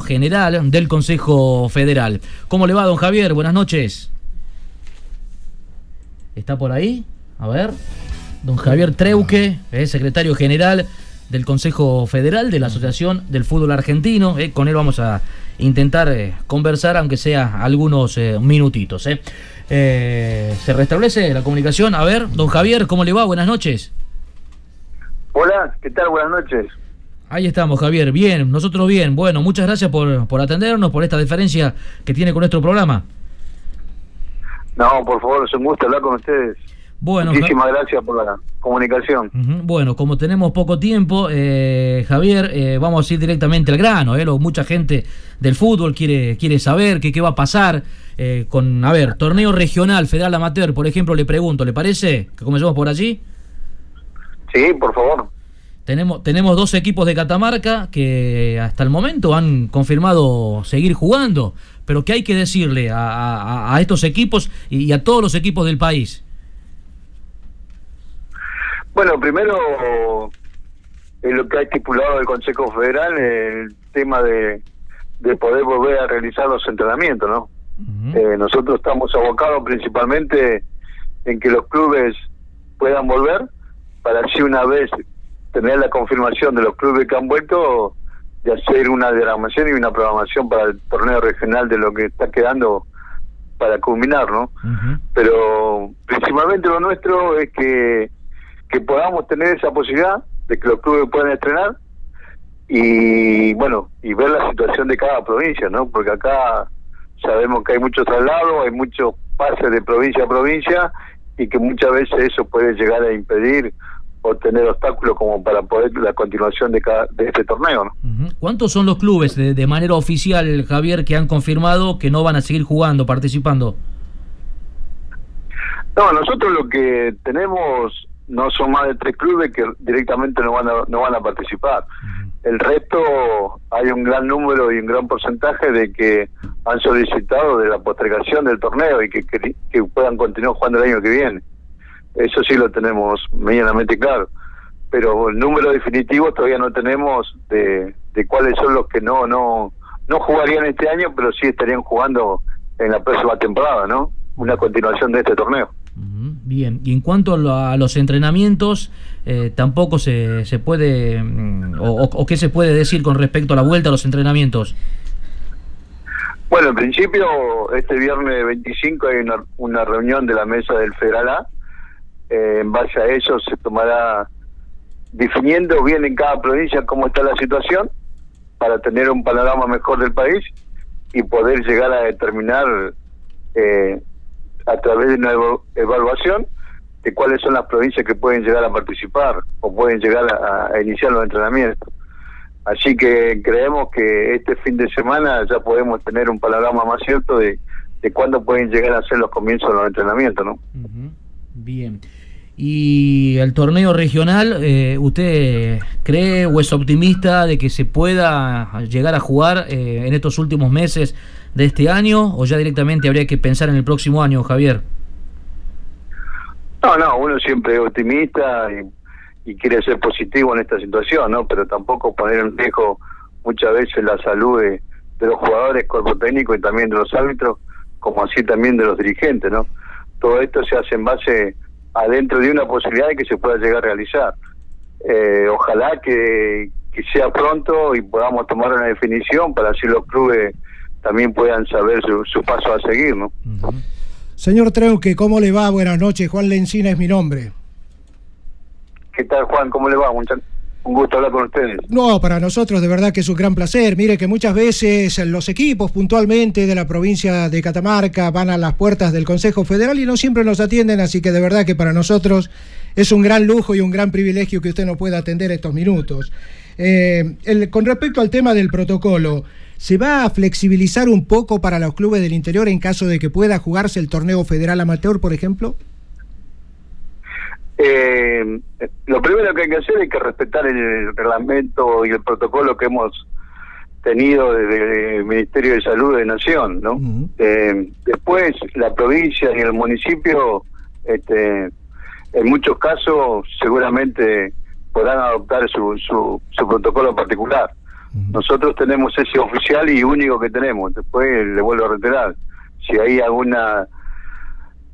general del Consejo Federal. ¿Cómo le va, don Javier? Buenas noches. ¿Está por ahí? A ver. Don Javier Treuque, es secretario general del Consejo Federal de la Asociación del Fútbol Argentino. eh, con él vamos a intentar eh, conversar, aunque sea algunos eh, minutitos. eh. Eh, ¿Se restablece la comunicación? A ver, don Javier, ¿cómo le va? Buenas noches. Hola, ¿qué tal? Buenas noches. Ahí estamos, Javier. Bien, nosotros bien. Bueno, muchas gracias por, por atendernos, por esta diferencia que tiene con nuestro programa. No, por favor, es un gusto hablar con ustedes. Bueno, Muchísimas gracias por la comunicación. Bueno, como tenemos poco tiempo, eh, Javier, eh, vamos a ir directamente al grano. Eh, lo- mucha gente del fútbol quiere, quiere saber qué, qué va a pasar eh, con, a ver, torneo regional, federal amateur, por ejemplo, le pregunto, ¿le parece que comencemos por allí? Sí, por favor. Tenemos, tenemos dos equipos de Catamarca que hasta el momento han confirmado seguir jugando, pero ¿qué hay que decirle a, estos equipos y a todos los equipos del país? Bueno, primero, en lo que ha estipulado el Consejo Federal, el tema de, de poder volver a realizar los entrenamientos, ¿no? Eh, nosotros estamos abocados principalmente en que los clubes puedan volver para así una vez tener la confirmación de los clubes que han vuelto de hacer una diagramación y una programación para el torneo regional de lo que está quedando para culminar, ¿no? Pero principalmente lo nuestro es que, que podamos tener esa posibilidad de que los clubes puedan estrenar y bueno, y ver la situación de cada provincia, ¿no? Porque acá sabemos que hay muchos traslados, hay muchos pases de provincia a provincia y que muchas veces eso puede llegar a impedir o tener obstáculos como para poder la continuación de, cada, de este torneo. ¿no? ¿Cuántos son los clubes de, de, manera oficial, Javier, que han confirmado que no van a seguir jugando, participando? No, nosotros lo que tenemos no son más de tres clubes que directamente no van a, no van a participar. El resto hay un gran número y un gran porcentaje de que han solicitado de la postergación del torneo y que, que puedan continuar jugando el año que viene. Eso sí lo tenemos medianamente claro. Pero el número definitivo todavía no tenemos de, de cuáles son los que no, no, no jugarían este año, pero sí estarían jugando en la próxima temporada, ¿no? Una continuación de este torneo. Bien, y en cuanto a los entrenamientos, eh, tampoco se, se puede, mm, o, o, qué se puede decir con respecto a la vuelta a los entrenamientos. Bueno, en principio, este viernes 25 hay una, una reunión de la mesa del Federal A, eh, en base a eso se tomará definiendo bien en cada provincia cómo está la situación para tener un panorama mejor del país y poder llegar a determinar eh, a través de una evaluación de cuáles son las provincias que pueden llegar a participar o pueden llegar a, iniciar los entrenamientos. Así que creemos que este fin de semana ya podemos tener un panorama más cierto de, cuándo pueden llegar a ser los comienzos de los entrenamientos, ¿no? Bien. Y el torneo regional, eh, ¿usted cree o es optimista de que se pueda llegar a jugar eh, en estos últimos meses de este año o ya directamente habría que pensar en el próximo año, Javier? No, no, uno siempre es optimista y, quiere ser positivo en esta situación, ¿no? Pero tampoco poner en riesgo muchas veces la salud de, de los jugadores, cuerpo técnico y también de los árbitros, como así también de los dirigentes, ¿no? Todo esto se hace en base adentro de una posibilidad de que se pueda llegar a realizar. Eh, ojalá que, sea pronto y podamos tomar una definición para así los clubes también puedan saber su, paso a seguir, ¿no? Señor Treuque, ¿cómo le va? Buenas noches. Juan Lencina es mi nombre. ¿Qué tal, Juan? ¿Cómo le va? Muchas un gusto hablar con ustedes. No, para nosotros de verdad que es un gran placer. Mire que muchas veces los equipos puntualmente de la provincia de Catamarca van a las puertas del Consejo Federal y no siempre nos atienden, así que de verdad que para nosotros es un gran lujo y un gran privilegio que usted nos pueda atender estos minutos. Eh, con respecto al tema del protocolo, ¿se va a flexibilizar un poco para los clubes del interior en caso de que pueda jugarse el torneo federal amateur, por ejemplo? Eh, lo primero que hay que hacer es que respetar el reglamento y el protocolo que hemos tenido desde el Ministerio de Salud de Nación, ¿no? eh, después, la provincia y el municipio, este, en muchos casos, seguramente podrán adoptar su, su, su protocolo particular. Nosotros tenemos ese oficial y único que tenemos. Después le vuelvo a reiterar, si hay alguna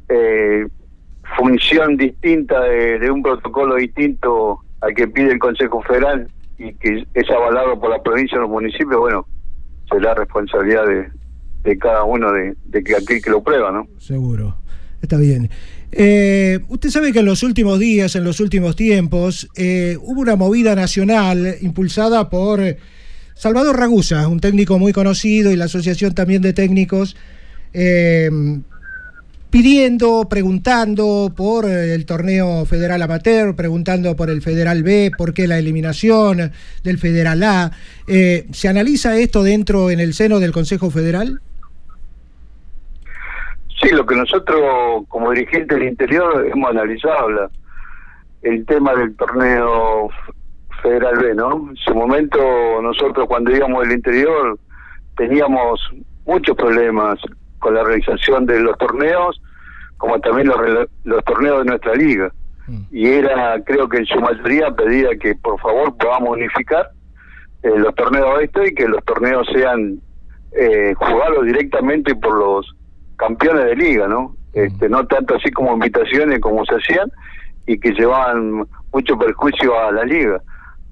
eh, función distinta de, un protocolo distinto al que pide el Consejo Federal y que es avalado por la provincia o los municipios, bueno, será responsabilidad de, de cada uno de, que aquel que lo prueba, ¿no? Seguro. Está bien. Eh, usted sabe que en los últimos días, en los últimos tiempos, eh, hubo una movida nacional impulsada por Salvador Ragusa, un técnico muy conocido y la Asociación también de Técnicos, eh, pidiendo, preguntando por eh, el torneo federal amateur, preguntando por el federal B, por qué la eliminación del federal A. Eh, ¿Se analiza esto dentro en el seno del Consejo Federal? Sí, lo que nosotros como dirigentes del interior hemos analizado el tema del torneo Federal B, ¿no? En su momento nosotros cuando íbamos del interior teníamos muchos problemas con la realización de los torneos, como también los, los torneos de nuestra liga. Mm. Y era, creo que en su mayoría pedía que por favor podamos unificar eh, los torneos estos y que los torneos sean eh, jugados directamente por los campeones de liga, ¿no? Mm. Este, no tanto así como invitaciones como se hacían y que llevaban mucho perjuicio a la liga,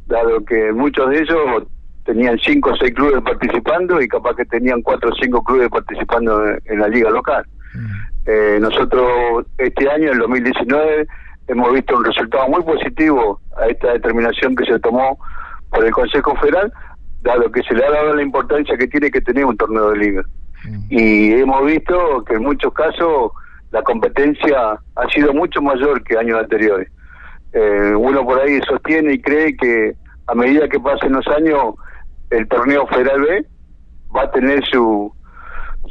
dado que muchos de ellos tenían cinco o seis clubes participando y capaz que tenían cuatro o cinco clubes participando en, la liga local. Mm. Eh, nosotros este año, en 2019, hemos visto un resultado muy positivo a esta determinación que se tomó por el Consejo Federal, dado que se le ha dado la importancia que tiene que tener un torneo de liga. Mm. Y hemos visto que en muchos casos la competencia ha sido mucho mayor que años anteriores. Eh, uno por ahí sostiene y cree que a medida que pasen los años, el torneo Federal B va a tener su,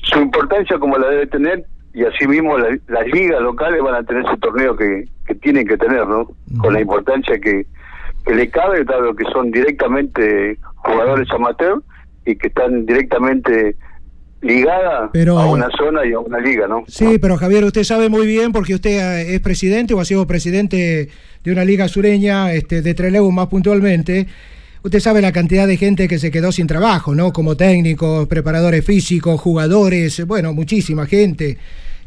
su importancia como la debe tener y asimismo la, las ligas locales van a tener su torneo que, que tienen que tener, ¿no? Con la importancia que, que le cabe, dado que son directamente jugadores amateur y que están directamente ligada a una zona y a una liga, ¿no? Sí, pero Javier, usted sabe muy bien porque usted es presidente o ha sido presidente de una liga sureña, este, de Trelew más puntualmente. Usted sabe la cantidad de gente que se quedó sin trabajo, ¿no? Como técnicos, preparadores físicos, jugadores, bueno, muchísima gente.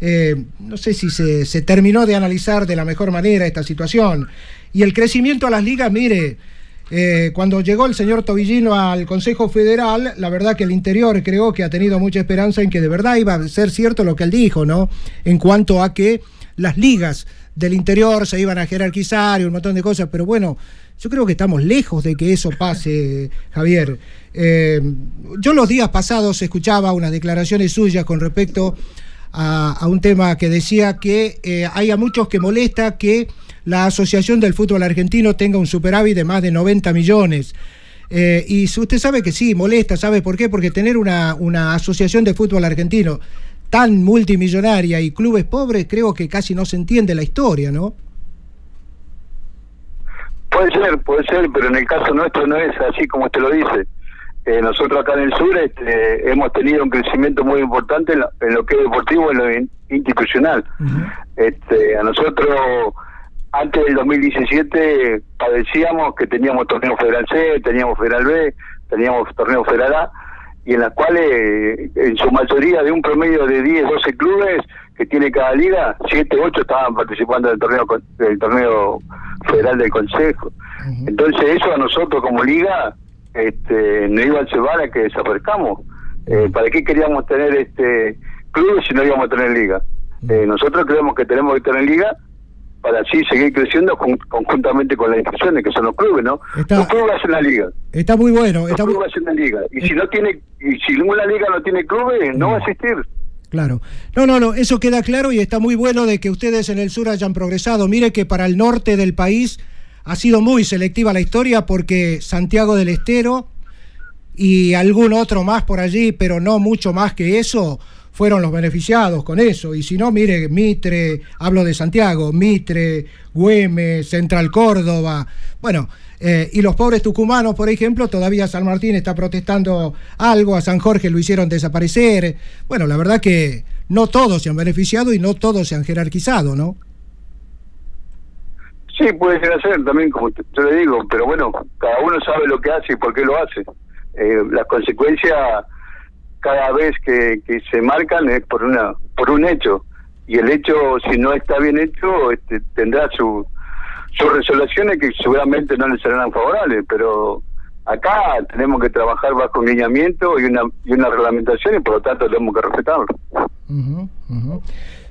Eh, no sé si se, terminó de analizar de la mejor manera esta situación. Y el crecimiento a las ligas, mire, eh, cuando llegó el señor Tobillino al Consejo Federal, la verdad que el interior creo que ha tenido mucha esperanza en que de verdad iba a ser cierto lo que él dijo, ¿no? En cuanto a que las ligas del interior se iban a jerarquizar y un montón de cosas, pero bueno, yo creo que estamos lejos de que eso pase, Javier. Eh, yo los días pasados escuchaba unas declaraciones suyas con respecto a, un tema que decía que eh, hay a muchos que molesta que la Asociación del Fútbol Argentino tenga un superávit de más de 90 millones. Eh, y usted sabe que sí, molesta, ¿sabe por qué? Porque tener una, una asociación de fútbol argentino tan multimillonaria y clubes pobres, creo que casi no se entiende la historia, ¿no? Puede ser, puede ser, pero en el caso nuestro no es así como usted lo dice. Eh, nosotros acá en el sur este, hemos tenido un crecimiento muy importante en lo, que es deportivo, en lo institucional. este, a nosotros antes del 2017 padecíamos que teníamos torneo federal C, teníamos federal B, teníamos torneo federal A, y en las cuales en su mayoría de un promedio de 10, 12 clubes que tiene cada liga, 7, 8 estaban participando del torneo del torneo federal del Consejo. Entonces eso a nosotros como liga este, nos iba a llevar a que desaparezcamos. Eh, ¿Para qué queríamos tener este clubes si no íbamos a tener liga? Eh, nosotros creemos que tenemos que tener liga para así seguir creciendo conjuntamente con las instituciones que son los clubes, ¿no? los clubes hacen la liga. Está muy bueno. Está los clubes hacen la liga. Y si no tiene, y si ninguna liga no tiene clubes, no va a existir. Claro. No, no, no, eso queda claro y está muy bueno de que ustedes en el sur hayan progresado. Mire que para el norte del país ha sido muy selectiva la historia porque Santiago del Estero y algún otro más por allí, pero no mucho más que eso, fueron los beneficiados con eso. Y si no, mire, Mitre, hablo de Santiago, Mitre, Güemes, Central Córdoba, bueno, eh, y los pobres tucumanos, por ejemplo, todavía San Martín está protestando algo, a San Jorge lo hicieron desaparecer. Bueno, la verdad que no todos se han beneficiado y no todos se han jerarquizado, ¿no? Sí, puede ser hacer también, como yo le digo, pero bueno, cada uno sabe lo que hace y por qué lo hace. Eh, las consecuencias cada vez que, se marcan es por una por un hecho y el hecho si no está bien hecho este, tendrá su sus resoluciones que seguramente no le serán favorables pero acá tenemos que trabajar bajo un lineamiento y una y una reglamentación y por lo tanto tenemos que respetarlo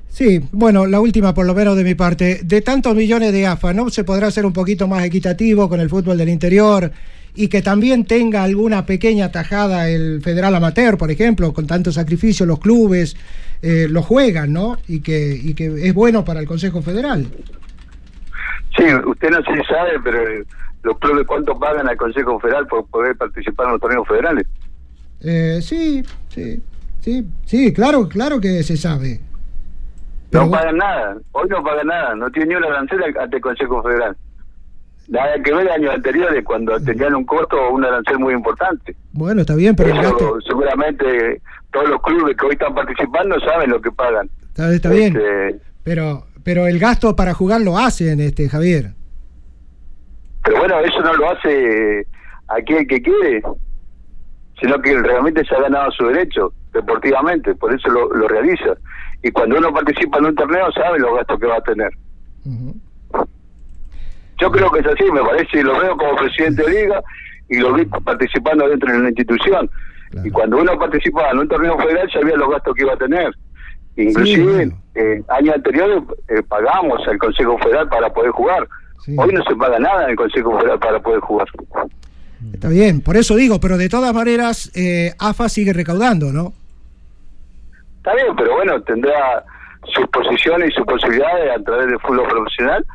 Sí, bueno, la última por lo menos de mi parte. De tantos millones de AFA, ¿no se podrá ser un poquito más equitativo con el fútbol del interior? Y que también tenga alguna pequeña tajada el Federal Amateur, por ejemplo, con tanto sacrificio los clubes eh, lo juegan, ¿no? Y que, y que es bueno para el Consejo Federal. Sí, usted no si sabe, pero los clubes cuánto pagan al Consejo Federal por poder participar en los torneos federales. Eh, sí, sí, sí, sí, claro, claro que se sabe. no pagan nada, hoy no pagan nada, no tiene ni una arancel ante el Consejo Federal. Nada que ver años anteriores cuando tenían un costo o un arancel muy importante. Bueno, está bien, pero el gasto... seguramente todos los clubes que hoy están participando saben lo que pagan. Está, bien, este, pero pero el gasto para jugar lo hacen, este Javier. Pero bueno, eso no lo hace aquel que quiere, sino que realmente se ha ganado su derecho deportivamente, por eso lo, lo realiza. Y cuando uno participa en un torneo sabe los gastos que va a tener. Yo creo que es así, me parece, y lo veo como presidente de liga y lo vi participando dentro de una institución. Y cuando uno participa en un torneo federal sabía los gastos que iba a tener. Inclusive, eh, años anteriores eh, pagamos al Consejo Federal para poder jugar. Hoy no se paga nada en el Consejo Federal para poder jugar. Está bien, por eso digo, pero de todas maneras, eh, AFA sigue recaudando, ¿no? Está bien, pero bueno, tendrá sus posiciones y sus posibilidades a través del fútbol profesional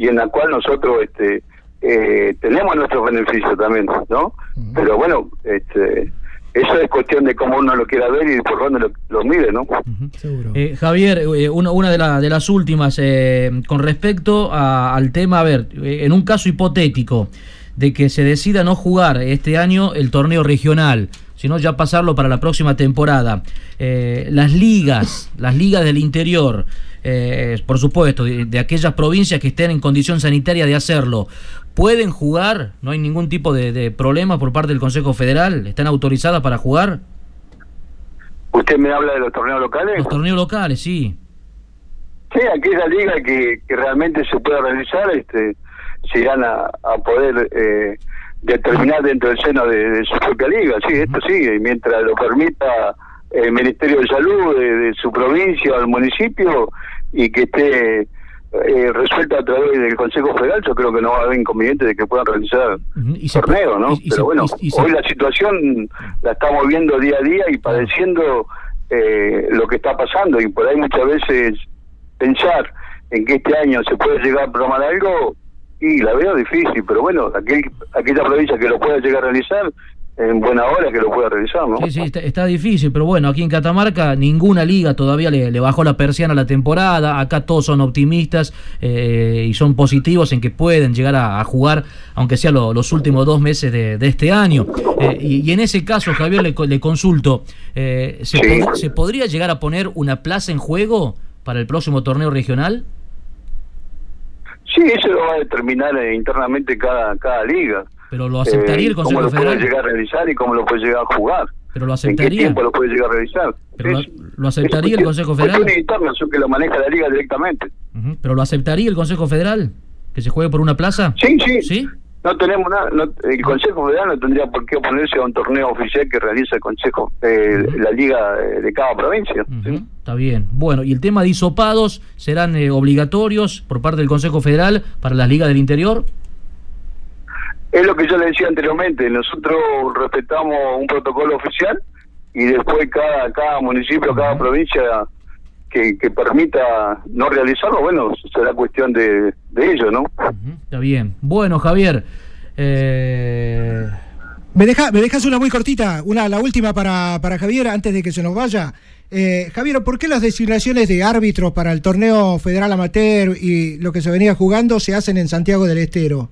y en la cual nosotros este eh, tenemos nuestros beneficios también, ¿no? Pero bueno, este eso es cuestión de cómo uno lo quiera ver y por dónde lo, mire, ¿no? Eh, Javier, eh, una, una de, de, las últimas, eh, con respecto al tema, a ver, en un caso hipotético de que se decida no jugar este año el torneo regional, sino ya pasarlo para la próxima temporada, las ligas, las ligas del interior, por supuesto, de, aquellas provincias que estén en condición sanitaria de hacerlo, ¿Pueden jugar? ¿No hay ningún tipo de, problema por parte del Consejo Federal? ¿Están autorizadas para jugar? ¿Usted me habla de los torneos locales? Los torneos locales, sí. Sí, aquella liga que, que realmente se pueda realizar, este, se irán a, poder eh, determinar dentro del seno de, su propia liga. Sí, esto sigue, y mientras lo permita el Ministerio de Salud de, de su provincia o el municipio y que esté eh, resuelta a través del Consejo Federal, yo creo que no va a haber inconveniente de que puedan realizar torneos, ¿no? Pero bueno, hoy la situación la estamos viendo día a día y padeciendo eh, lo que está pasando y por ahí muchas veces pensar en que este año se puede llegar a programar algo y la veo difícil, pero bueno, aquel, aquella provincia que lo pueda llegar a realizar en buena hora que lo pueda realizar, ¿no? Sí, sí, está, difícil, pero bueno, aquí en Catamarca ninguna liga todavía le, bajó la persiana a la temporada, acá todos son optimistas eh, y son positivos en que pueden llegar a, jugar, aunque sea los últimos dos meses de, este año. Eh, y, en ese caso, Javier, le, le consulto, eh, ¿se, ¿se podría llegar a poner una plaza en juego para el próximo torneo regional? Sí, eso lo va a determinar internamente cada, cada liga. Pero lo aceptaría el Consejo Federal. ¿Cómo lo puede llegar a realizar y cómo lo puede llegar a jugar? Pero lo aceptaría. ¿En qué tiempo lo puede llegar a realizar? Pero lo, aceptaría el Consejo Federal? Es interna, que lo maneja la Liga directamente. ¿Pero lo aceptaría el Consejo Federal? ¿Que se juegue por una plaza? Sí, sí. ¿Sí? No tenemos nada, el Consejo Federal no tendría por qué oponerse a un torneo oficial que realiza el Consejo, eh, la Liga de cada provincia. Está bien. Bueno, ¿y el tema de hisopados serán eh, obligatorios por parte del Consejo Federal para las ligas del interior? Es lo que yo le decía anteriormente, nosotros respetamos un protocolo oficial y después cada, cada municipio, cada provincia que, permita no realizarlo, bueno, será cuestión de, de ello, ¿no? Está bien. Bueno, Javier. Eh... Me, deja, me dejas una muy cortita, una la última para, para Javier antes de que se nos vaya. Eh, Javier, ¿por qué las designaciones de árbitros para el torneo federal amateur y lo que se venía jugando se hacen en Santiago del Estero?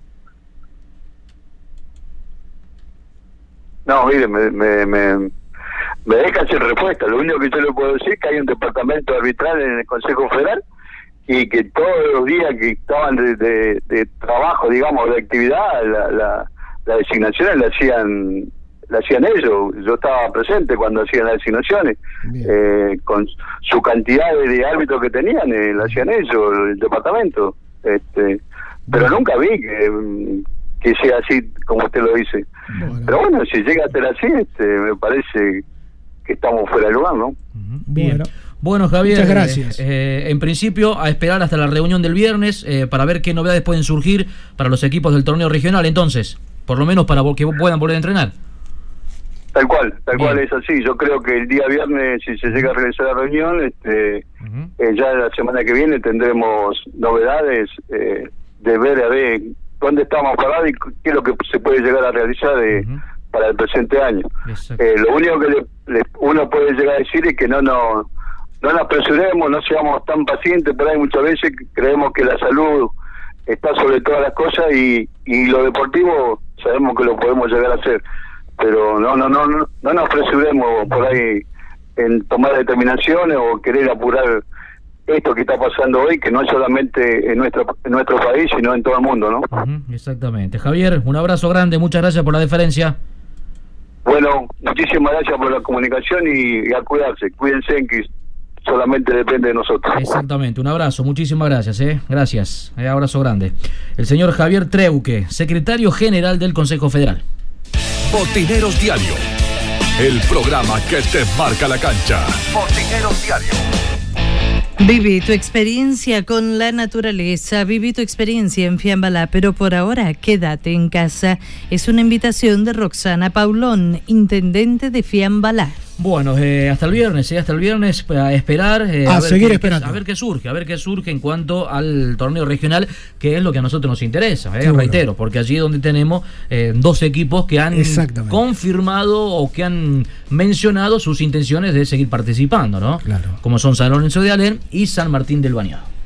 No, mire, me, me, me, me deja sin respuesta. Lo único que yo le puedo decir es que hay un departamento arbitral en el Consejo Federal y que todos los días que estaban de, de, trabajo, digamos, de actividad, la, la, las designaciones la hacían la hacían ellos. Yo estaba presente cuando hacían las designaciones. Eh, con su cantidad de, árbitros que tenían, eh, la hacían ellos, el departamento. Este, pero nunca vi que, que sea así como usted lo dice. Pero bueno, si llega a ser así, este, me parece que estamos fuera de lugar, ¿no? Bien. Bueno, Javier, Muchas gracias. Eh, en principio, a esperar hasta la reunión del viernes eh, para ver qué novedades pueden surgir para los equipos del torneo regional, entonces, por lo menos para que puedan volver a entrenar. Tal cual, tal cual es así. Yo creo que el día viernes, si se llega a realizar la reunión, este, eh, ya la semana que viene tendremos novedades de ver a ver dónde estamos parados y qué es lo que se puede llegar a realizar de, para el presente año. Eh, lo único que uno puede llegar a decir es que no nos no nos apresuremos, no seamos tan pacientes, pero hay muchas veces creemos que la salud está sobre todas las cosas y, y lo deportivo sabemos que lo podemos llegar a hacer, pero no, no, no, no, no nos apresuremos por ahí en tomar determinaciones o querer apurar esto que está pasando hoy, que no es solamente en nuestro, en nuestro país, sino en todo el mundo, ¿no? exactamente. Javier, un abrazo grande, muchas gracias por la deferencia. Bueno, muchísimas gracias por la comunicación y, a cuidarse. Cuídense, que solamente depende de nosotros. Exactamente, un abrazo, muchísimas gracias, ¿eh? Gracias, un eh, abrazo grande. El señor Javier Treuque, secretario general del Consejo Federal. Botineros Diario, el programa que te marca la cancha. Botineros Diario. Viví tu experiencia con la naturaleza, viví tu experiencia en Fiambalá, pero por ahora quédate en casa. Es una invitación de Roxana Paulón, intendente de Fiambalá. Bueno, eh, hasta el viernes, eh, hasta el viernes a esperar. Eh, a, seguir esperando. a ver qué surge, a ver qué surge en cuanto al torneo regional, que es lo que a nosotros nos interesa, reitero, porque allí es donde tenemos dos equipos que han confirmado o que han mencionado sus intenciones de seguir participando, ¿no? Claro. Como son San Lorenzo de Alén y San Martín del Bañado.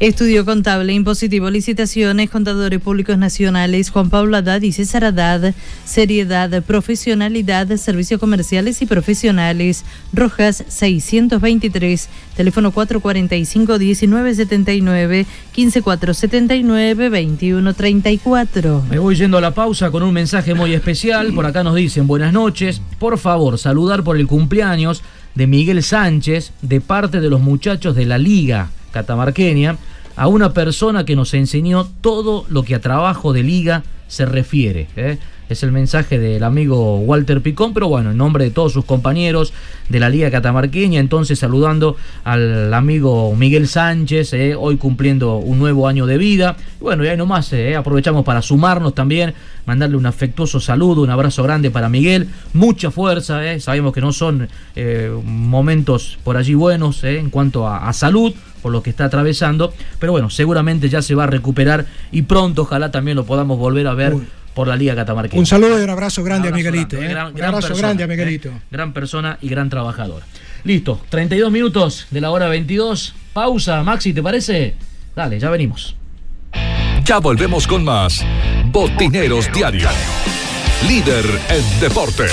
Estudio contable, impositivo, licitaciones, contadores públicos nacionales, Juan Pablo Haddad y César Haddad, seriedad, profesionalidad, servicios comerciales y profesionales, Rojas 623, teléfono 445-1979, 15479-2134. Me voy yendo a la pausa con un mensaje muy especial, por acá nos dicen buenas noches, por favor, saludar por el cumpleaños de Miguel Sánchez de parte de los muchachos de la Liga Catamarqueña a una persona que nos enseñó todo lo que a trabajo de liga se refiere. ¿eh? Es el mensaje del amigo Walter Picón, pero bueno, en nombre de todos sus compañeros de la Liga Catamarqueña, entonces saludando al amigo Miguel Sánchez, ¿eh? hoy cumpliendo un nuevo año de vida. bueno, y ahí nomás ¿eh? aprovechamos para sumarnos también, mandarle un afectuoso saludo, un abrazo grande para Miguel, mucha fuerza, sabemos que no son momentos por allí buenos en cuanto a salud por lo que está atravesando, pero bueno, seguramente ya se va a recuperar y pronto ojalá también lo podamos volver a ver. por la Liga Catamarqueña. Un saludo y un abrazo grande a Miguelito. ¿eh? un abrazo grande a Miguelito. gran persona y gran trabajador. Listo, 32 minutos de la hora 22. Pausa, Maxi, ¿te parece? Dale, ya venimos. Ya volvemos con más Botineros Diario. Líder en deportes.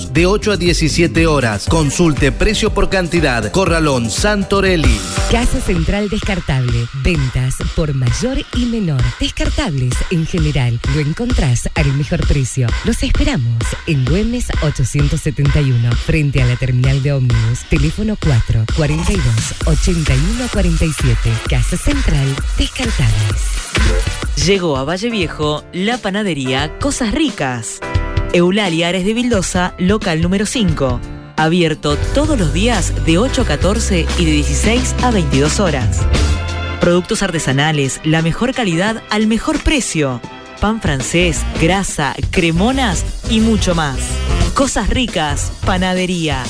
de 8 a 17 horas. Consulte precio por cantidad. Corralón Santorelli. Casa Central Descartable. Ventas por mayor y menor. Descartables en general. Lo encontrás al mejor precio. Los esperamos en Güemes 871. Frente a la terminal de ómnibus. Teléfono 4 42 81 47. Casa Central Descartables. Llegó a Valle Viejo la panadería Cosas Ricas Eulalia Ares de Vildosa, local número 5. Abierto todos los días de 8 a 14 y de 16 a 22 horas. Productos artesanales, la mejor calidad al mejor precio. Pan francés, grasa, cremonas y mucho más. Cosas ricas, panadería.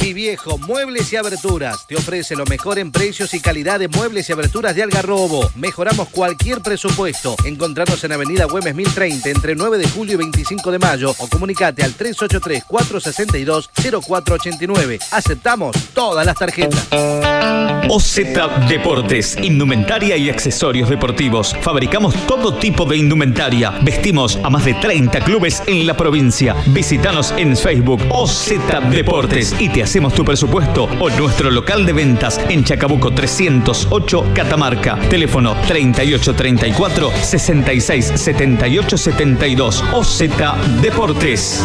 Mi viejo Muebles y Aberturas te ofrece lo mejor en precios y calidad de muebles y aberturas de Algarrobo. Mejoramos cualquier presupuesto. Encontrarnos en Avenida Güemes 1030 entre 9 de julio y 25 de mayo o comunicate al 383-462-0489. Aceptamos todas las tarjetas. OZ Deportes, indumentaria y accesorios deportivos. Fabricamos todo tipo de indumentaria. Vestimos a más de 30 clubes en la provincia. Visítanos en Facebook OZ Deportes y te hacemos tu presupuesto o nuestro local de ventas en Chacabuco 308 Catamarca. Teléfono 3834 66 78 72 OZ Deportes.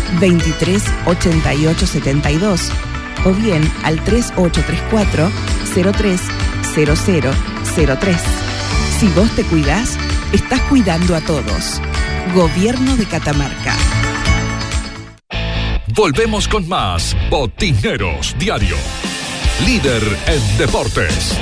23 88 72 o bien al 3834 03 03. Si vos te cuidás, estás cuidando a todos. Gobierno de Catamarca. Volvemos con más Botineros Diario. Líder en deportes.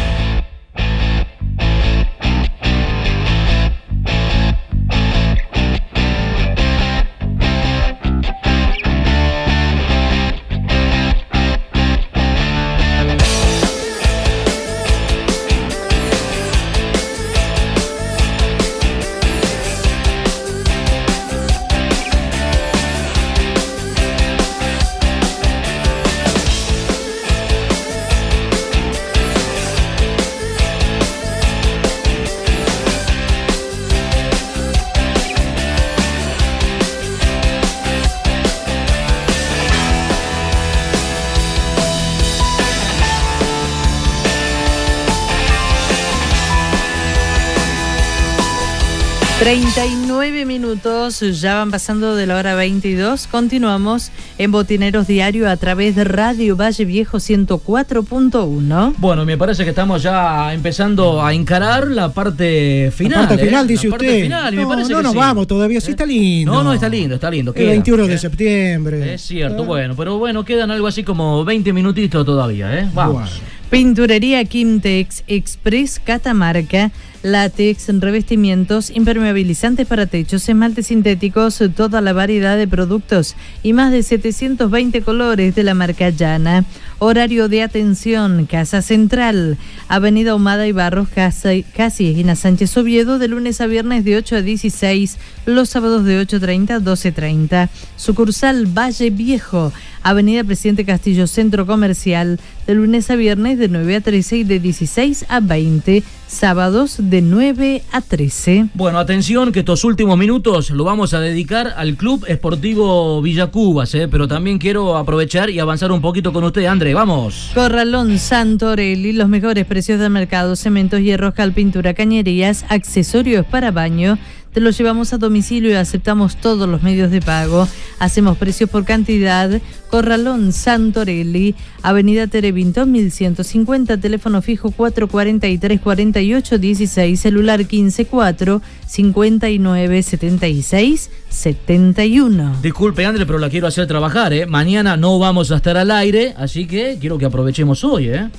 Minutos, ya van pasando de la hora 22. Continuamos en Botineros Diario a través de Radio Valle Viejo 104.1. Bueno, me parece que estamos ya empezando a encarar la parte final. La parte ¿eh? final, dice La parte usted. me no, parece no que nos sí. vamos todavía, sí está lindo. No, no, está lindo, está lindo. El queda, 21 de ¿eh? septiembre. Es cierto, bueno, pero bueno, quedan algo así como 20 minutitos todavía, ¿eh? Vamos. Pinturería Quimtex Express Catamarca, látex, revestimientos, impermeabilizantes para techos, esmaltes sintéticos, toda la variedad de productos y más de 720 colores de la marca Llana. Horario de atención, Casa Central, Avenida Humada y Barros, casi, esquina Sánchez Oviedo, de lunes a viernes de 8 a 16, los sábados de 8.30 a 12.30. Sucursal Valle Viejo, Avenida Presidente Castillo, Centro Comercial, de lunes a viernes de 9 a 13 y de 16 a 20, sábados de 9 a 13. Bueno, atención que estos últimos minutos lo vamos a dedicar al Club Esportivo Villacubas, ¿eh? pero también quiero aprovechar y avanzar un poquito con usted, André, vamos. Corralón Santorelli, los mejores precios del mercado, cementos, hierros, cal, pintura, cañerías, accesorios para baño te lo llevamos a domicilio y aceptamos todos los medios de pago. Hacemos precios por cantidad. Corralón Santorelli, Avenida Terevinto 1150, teléfono fijo 443 48 16, celular 154 59 76 71. Disculpe, André, pero la quiero hacer trabajar, ¿eh? Mañana no vamos a estar al aire, así que quiero que aprovechemos hoy, ¿eh?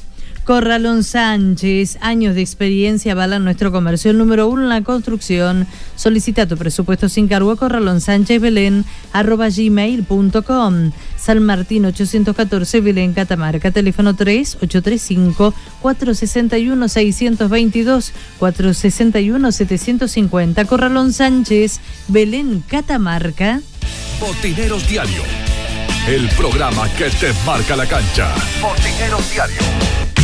Corralón Sánchez, años de experiencia avalan nuestro comercio. El número uno en la construcción. Solicita tu presupuesto sin cargo a Corralón Sánchez Belén gmail.com. San Martín 814 Belén Catamarca. Teléfono 3 835 461 622 461 750. Corralón Sánchez Belén Catamarca. Botineros Diario. El programa que te marca la cancha. Botineros Diario.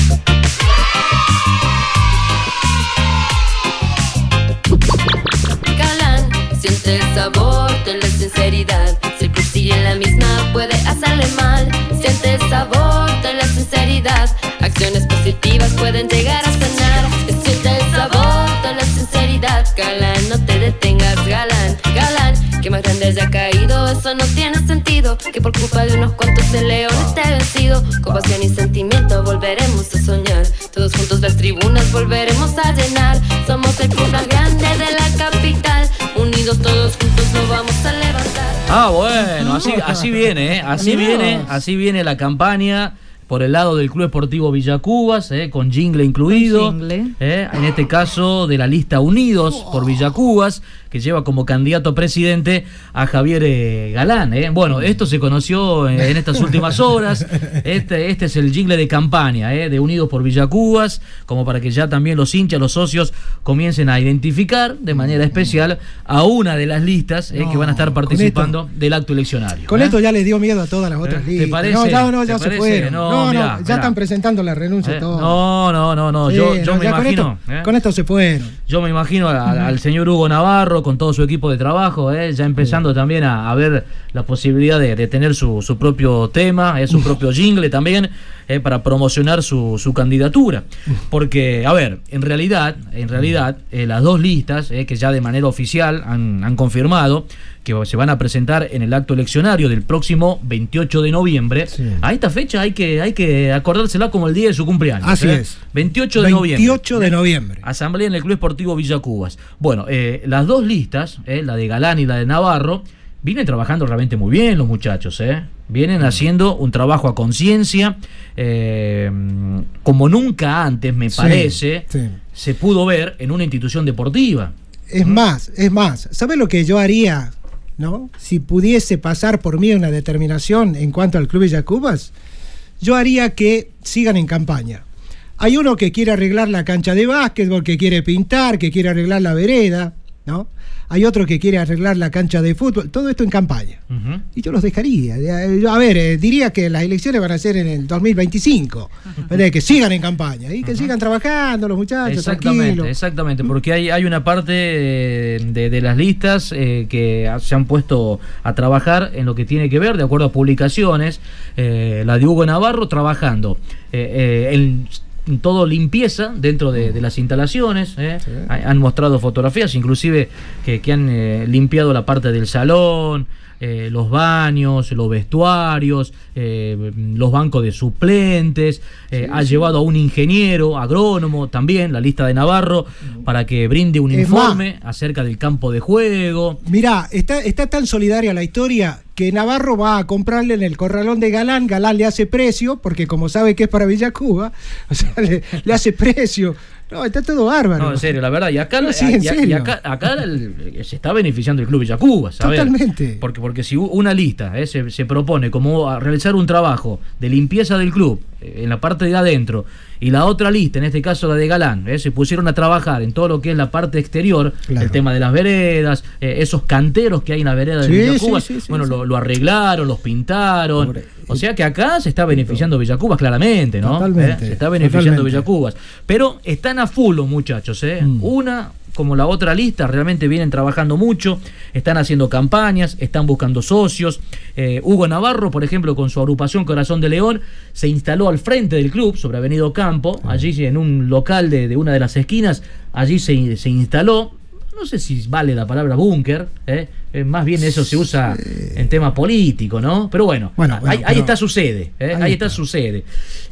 Siente el sabor de la sinceridad. Si persigue la misma, puede hacerle mal. Siente el sabor de la sinceridad. Acciones positivas pueden llegar a sanar. Siente el sabor de la sinceridad. Galán, no te detengas, galán, galán. Que más grande haya caído, eso no tiene sentido. Que por culpa de unos cuantos de leones te he vencido. Con pasión y sentimiento volveremos a soñar. Todos juntos las tribunas volveremos a llenar. Somos el club más grande de la capital. Unidos todos juntos lo vamos a levantar. Ah, bueno, así, así viene, ¿eh? Así viene, así viene la campaña por el lado del Club Esportivo Villacubas, eh, con jingle incluido. Eh, en este caso de la lista Unidos por Villacubas, que lleva como candidato a presidente a Javier eh, Galán. Eh. Bueno, esto se conoció en, estas últimas horas. Este, este es el jingle de campaña de Unidos por Villacubas, como para que ya también los hinchas, los socios, comiencen a identificar de manera especial a una de las listas que van a estar participando del acto eleccionario. Con esto ya le dio miedo a todas las otras listas. ¿Te parece? No, ya, no, ya se fueron. No, no, ya están presentando la renuncia todos. No, no, no, no. yo, yo me imagino. Con esto, se fueron. Yo me imagino al señor Hugo Navarro con todo su equipo de trabajo, ¿eh? ya empezando también a, ver la posibilidad de, tener su, propio tema, ¿eh? su propio jingle también, ¿eh? para promocionar su, candidatura. Porque, a ver, en realidad, en realidad, las dos listas que ya de manera oficial han, han confirmado que se van a presentar en el acto eleccionario del próximo 28 de noviembre. A esta fecha hay que, hay que acordársela como el día de su cumpleaños. Así es. 28 de noviembre. 28 de noviembre. Asamblea en el Club Esportivo Villa Cubas. Bueno, eh, las dos listas, eh, la de Galán y la de Navarro, vienen trabajando realmente muy bien los muchachos, ¿eh? Vienen haciendo un trabajo a conciencia, eh, como nunca antes, me parece, se pudo ver en una institución deportiva. Es más, es más, ¿sabes lo que yo haría ¿no? Si pudiese pasar por mí una determinación en cuanto al Club Villacubas, yo haría que sigan en campaña. Hay uno que quiere arreglar la cancha de básquetbol, que quiere pintar, que quiere arreglar la vereda, ¿no? Hay otro que quiere arreglar la cancha de fútbol, todo esto en campaña. Y yo los dejaría. a ver, eh, diría que las elecciones van a ser en el 2025, que sigan en campaña y que sigan trabajando los muchachos. Exactamente, exactamente, porque hay, hay una parte de, las listas eh, que se han puesto a trabajar en lo que tiene que ver, de acuerdo a publicaciones, eh, la de Hugo Navarro trabajando en todo limpieza dentro de, las instalaciones. ¿eh? Han mostrado fotografías, inclusive que, que han eh, limpiado la parte del salón, eh, los baños, los vestuarios, eh, los bancos de suplentes, eh, ha llevado a un ingeniero, agrónomo también, la lista de Navarro, para que brinde un informe acerca del campo de juego. Mirá, está, está tan solidaria la historia que Navarro va a comprarle en el corralón de Galán, Galán le hace precio, porque como sabe que es para Villa Cuba, o sea, le hace precio no, está todo bárbaro. No, en serio, la verdad. Y acá, acá, se está beneficiando el Club Villacuba, ¿sabes? Totalmente. Porque, porque si una lista eh, se, se, propone como realizar un trabajo de limpieza del club eh, en la parte de adentro y la otra lista, en este caso la de Galán, eh, se pusieron a trabajar en todo lo que es la parte exterior, el tema de las veredas, esos canteros que hay en la vereda de Villacuba, bueno, lo, arreglaron, los pintaron. O sea que acá se está beneficiando Villacubas claramente, ¿no? Totalmente, ¿Eh? Se está beneficiando totalmente. Villacubas. Pero están a full los muchachos, ¿eh? Mm. Una como la otra lista, realmente vienen trabajando mucho, están haciendo campañas, están buscando socios. Eh, Hugo Navarro, por ejemplo, con su agrupación Corazón de León, se instaló al frente del club, sobre Avenido Campo, allí en un local de, de una de las esquinas, allí se, se instaló. No sé si vale la palabra búnker, ¿eh? Eh, más bien eso se usa en tema político, ¿no? Pero bueno, Bueno, ahí, bueno, ahí pero- está su sede, ¿eh? Ahí ahí, está. su sede.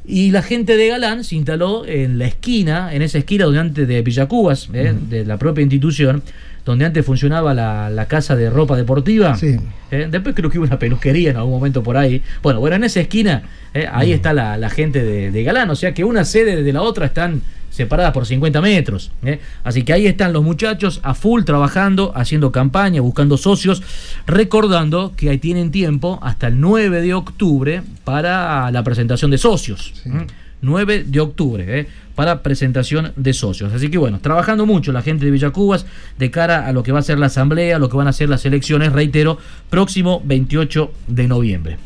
Y la gente de Galán se instaló en la esquina, en esa esquina donde antes de Villacubas, ¿eh? de la propia institución, donde antes funcionaba la, la casa de ropa deportiva. Sí. Después creo que hubo una peluquería en algún momento por ahí. Bueno, bueno, en esa esquina, ahí está la, la gente de, de Galán, o sea que una sede de la otra están separadas por 50 metros. ¿eh? Así que ahí están los muchachos a full trabajando, haciendo campaña, buscando socios, recordando que ahí tienen tiempo hasta el 9 de octubre para la presentación de socios. ¿eh? 9 de octubre, ¿eh? para presentación de socios. Así que bueno, trabajando mucho la gente de Villacubas de cara a lo que va a ser la asamblea, lo que van a ser las elecciones, reitero, próximo 28 de noviembre.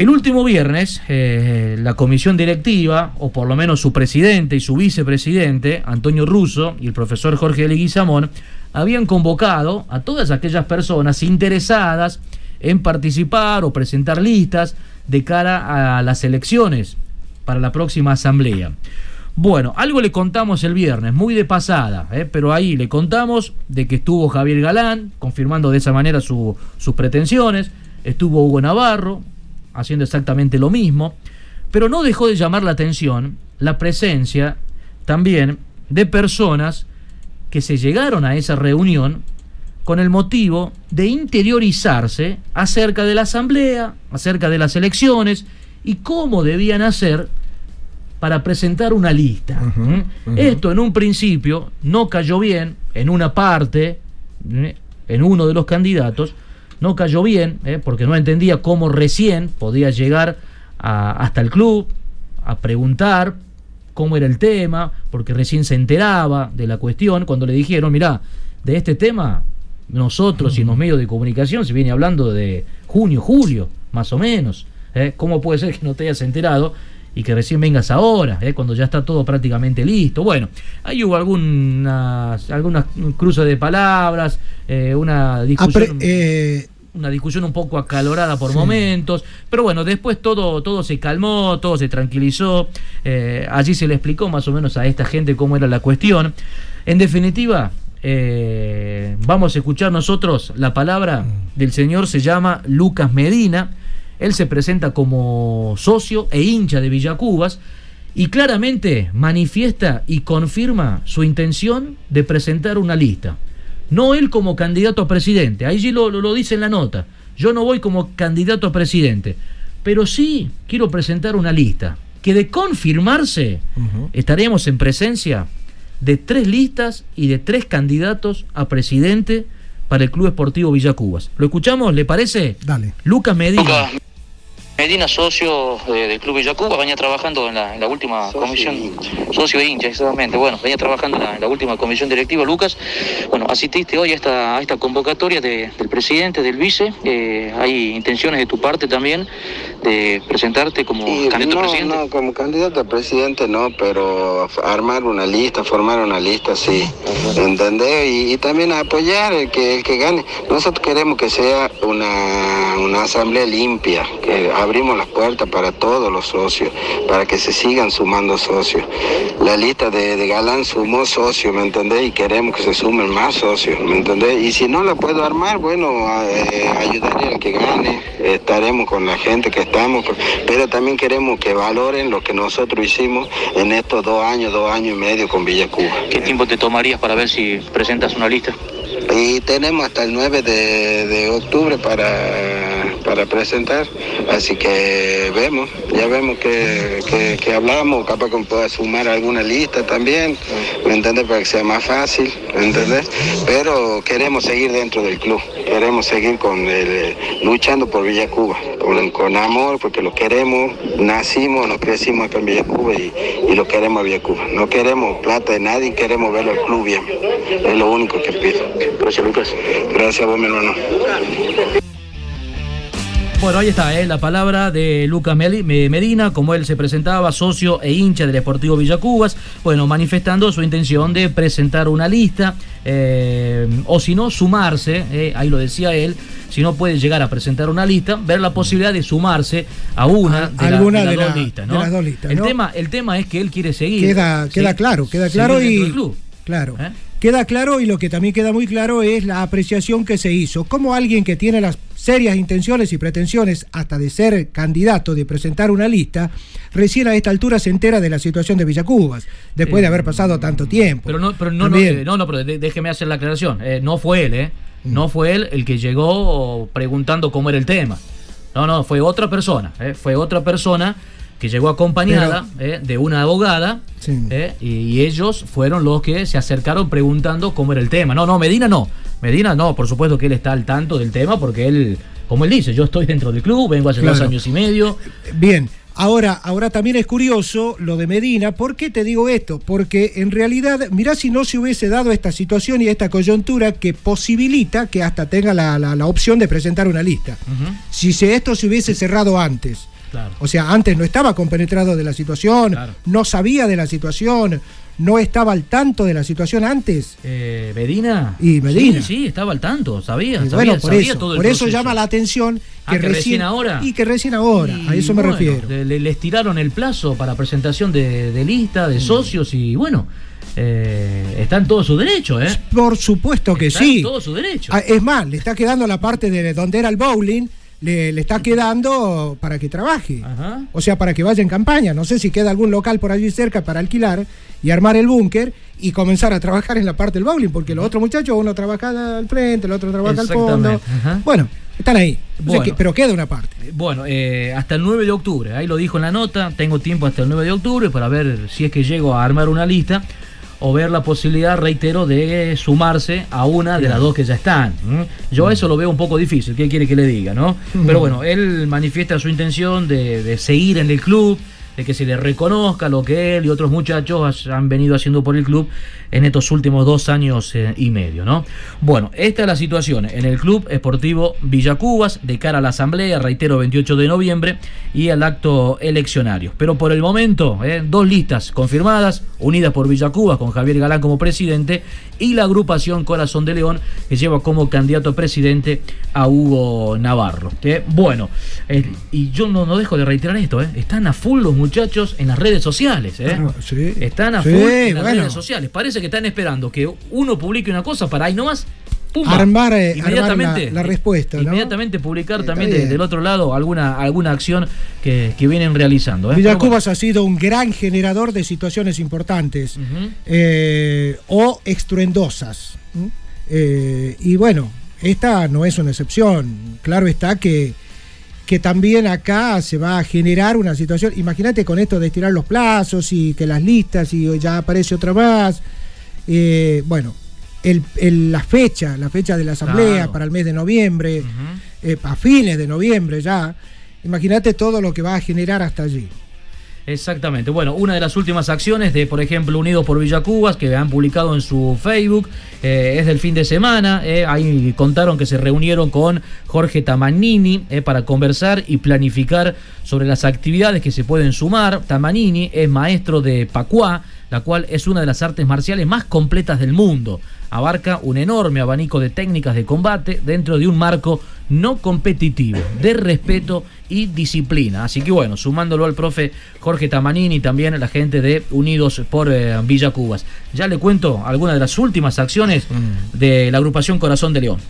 El último viernes, eh, la comisión directiva, o por lo menos su presidente y su vicepresidente, Antonio Russo y el profesor Jorge Leguizamón, habían convocado a todas aquellas personas interesadas en participar o presentar listas de cara a las elecciones para la próxima asamblea. Bueno, algo le contamos el viernes, muy de pasada, ¿eh? pero ahí le contamos de que estuvo Javier Galán, confirmando de esa manera su- sus pretensiones, estuvo Hugo Navarro, haciendo exactamente lo mismo, pero no dejó de llamar la atención la presencia también de personas que se llegaron a esa reunión con el motivo de interiorizarse acerca de la asamblea, acerca de las elecciones y cómo debían hacer para presentar una lista. ¿Mm? Esto en un principio no cayó bien en una parte, ¿eh? en uno de los candidatos, no cayó bien, ¿eh? porque no entendía cómo recién podía llegar a- hasta el club a preguntar cómo era el tema, porque recién se enteraba de la cuestión, cuando le dijeron, mirá, de este tema nosotros y los medios de comunicación se viene hablando de junio, julio, más o menos. ¿eh? ¿Cómo puede ser que no te hayas enterado y que recién vengas ahora, ¿eh? cuando ya está todo prácticamente listo? Bueno, ahí hubo algunas, algunas cruces de palabras, eh, una discusión. Apre- eh, una discusión un poco acalorada por Sí. momentos, pero bueno, después todo, todo se calmó, todo se tranquilizó, allí se le explicó más o menos a esta gente cómo era la cuestión. En definitiva, vamos a escuchar nosotros la palabra del señor, se llama Lucas Medina, él se presenta como socio e hincha de Villacubas y claramente manifiesta y confirma su intención de presentar una lista. No él como candidato a presidente, ahí sí lo, lo- lo dice en la nota. Yo no voy como candidato a presidente, pero sí quiero presentar una lista que de confirmarse estaremos en presencia de tres listas y de tres candidatos a presidente para el Club Esportivo Villacubas. ¿Lo escuchamos? ¿Le parece? Dale. Lucas Medina. Medina, socio eh, del Club Villacuba, venía trabajando en la, en la última comisión, socio e hincha, exactamente, bueno, venía trabajando en la, en la última comisión directiva, Lucas, bueno, asististe hoy a esta, a esta convocatoria de- del presidente, del vice, eh, hay intenciones de tu parte también de presentarte como candidato a no, presidente. no, como candidato a presidente no, pero armar una lista, formar una lista, sí, ¿entendés? Y, y también apoyar el que, el que gane. Nosotros queremos que sea una, una asamblea limpia, que abrimos las puertas para todos los socios, para que se sigan sumando socios. La lista de, de Galán sumó socios, ¿me entendés? Y queremos que se sumen más socios, ¿me entendés? Y si no la puedo armar, bueno, a- eh, ayudaré al que gane, estaremos con la gente que estamos, pero también queremos que valoren lo que nosotros hicimos en estos dos años, dos años y medio con Villa Cuba. ¿Qué tiempo te tomarías para ver si presentas una lista? Y tenemos hasta el 9 de, de octubre para, para presentar, así que vemos, ya vemos que, que, hablamos, capaz que pueda sumar alguna lista también, ¿me entiendes? Para que sea más fácil, ¿me entiendes? Pero queremos seguir dentro del club, queremos seguir con el, luchando por Villa Cuba, con, con amor, porque lo queremos, nacimos, nos crecimos acá en Villa Cuba y, y lo queremos a Villa Cuba. No queremos plata de nadie, queremos verlo al club bien, es lo único que pido. Gracias, Lucas. Gracias a vos, mi hermano. Bueno, ahí está, ¿eh? la palabra de Lucas Medina, como él se presentaba, socio e hincha del Esportivo Villacubas, bueno, manifestando su intención de presentar una lista, eh, o si no, sumarse, eh, ahí lo decía él, si no puede llegar a presentar una lista, ver la posibilidad de sumarse a una de, alguna las de, dos listas, ¿no? de las dos listas. El, ¿no? tema, el tema es que él quiere seguir. Queda, ¿sí? queda claro, queda claro y. del club. Claro. Queda claro y lo que también queda muy claro es la apreciación que se hizo. Como alguien que tiene las serias intenciones y pretensiones hasta de ser candidato, de presentar una lista, recién a esta altura se entera de la situación de Villacubas, después de haber pasado tanto tiempo. Pero no, pero no, no, eh, no, no, pero déjeme hacer la aclaración. Eh, no fue él, ¿eh? Mm. No fue él el que llegó preguntando cómo era el tema. No, no, fue otra persona. ¿eh? Fue otra persona que llegó acompañada ¿eh? de una abogada ¿eh? y, y ellos fueron los que se acercaron preguntando cómo era el tema. No, no, Medina no. Medina no, por supuesto que él está al tanto del tema porque él, como él dice, yo estoy dentro del club, vengo hace dos años y medio. Bien, ahora, ahora también es curioso lo de Medina. ¿Por qué te digo esto? Porque en realidad, mirá si no se hubiese dado esta situación y esta coyuntura que posibilita que hasta tenga la, la- la opción de presentar una lista. Si se, esto se hubiese cerrado antes. Claro. O sea, antes no estaba compenetrado de la situación, no sabía de la situación, no estaba al tanto de la situación antes. Eh, Medina. Y Medina. Sí, sí, estaba al tanto, sabía. Bueno, por sabía eso, todo el por eso llama la atención que, Ah, que recién ahora. Y que recién ahora, a eso me bueno, refiero. Le, le- les tiraron el plazo para presentación de, de lista, Mm. de socios y bueno, eh, está en todo su derecho, ¿eh? Por supuesto que Está en sí. todo su derecho. Ah, Es más, le está quedando la parte de donde era el bowling, le, le está quedando para que trabaje. O sea, para que vaya en campaña. No sé si queda algún local por allí cerca para alquilar y armar el búnker y comenzar a trabajar en la parte del bowling, porque los otros muchachos, uno trabaja al frente, el otro trabaja al fondo. Ajá. Bueno, están ahí. O sea Bueno. que- pero queda una parte. Bueno, eh, hasta el 9 de octubre, ahí lo dijo en la nota, tengo tiempo hasta el 9 de octubre para ver si es que llego a armar una lista o ver la posibilidad, reitero, de sumarse a una de las dos que ya están. Yo eso lo veo un poco difícil, ¿qué quiere que le diga? no? Pero bueno, él manifiesta su intención de, de seguir en el club, de que se le reconozca lo que él y otros muchachos han venido haciendo por el club en estos últimos dos años eh, y medio, ¿no? Bueno, esta es la situación en el Club Esportivo Villacubas de cara a la asamblea, reitero, 28 de noviembre y al acto eleccionario. Pero por el momento, eh, dos listas confirmadas, unidas por Villacubas con Javier Galán como presidente y la agrupación Corazón de León que lleva como candidato a presidente a Hugo Navarro. que, bueno, eh, y yo no, no dejo de reiterar esto, eh, están a full los muchachos en las redes sociales. eh. Claro, sí. Están a Sí, full en las bueno. redes sociales. Parece que están esperando que uno publique una cosa para ahí nomás. pumba, Armar, eh, inmediatamente, armar la- la respuesta, ¿no? Inmediatamente publicar Está también de- del otro lado alguna, alguna acción que, que vienen realizando. ¿eh? Villacubas ha sido un gran generador de situaciones importantes eh, o. Eh, y bueno, esta no es una excepción. Claro está que, que también acá se va a generar una situación. Imagínate con esto de estirar los plazos y que las listas y ya aparece otra más. Eh, bueno, el- el- la fecha, la fecha de la asamblea Claro. para el mes de noviembre, eh, a fines de noviembre ya. Imagínate todo lo que va a generar hasta allí. Exactamente. Bueno, una de las últimas acciones de, por ejemplo, Unidos por Villacubas, que han publicado en su Facebook, eh, es del fin de semana. eh, ahí contaron que se reunieron con Jorge Tamanini eh, para conversar y planificar sobre las actividades que se pueden sumar. Tamanini es maestro de Pacuá, la cual es una de las artes marciales más completas del mundo. Abarca un enorme abanico de técnicas de combate dentro de un marco no competitivo, de respeto y disciplina. Así que bueno, sumándolo al profe Jorge Tamanini y también a la gente de Unidos por eh, Villa Cubas. Ya le cuento algunas de las últimas acciones de la agrupación Corazón de León.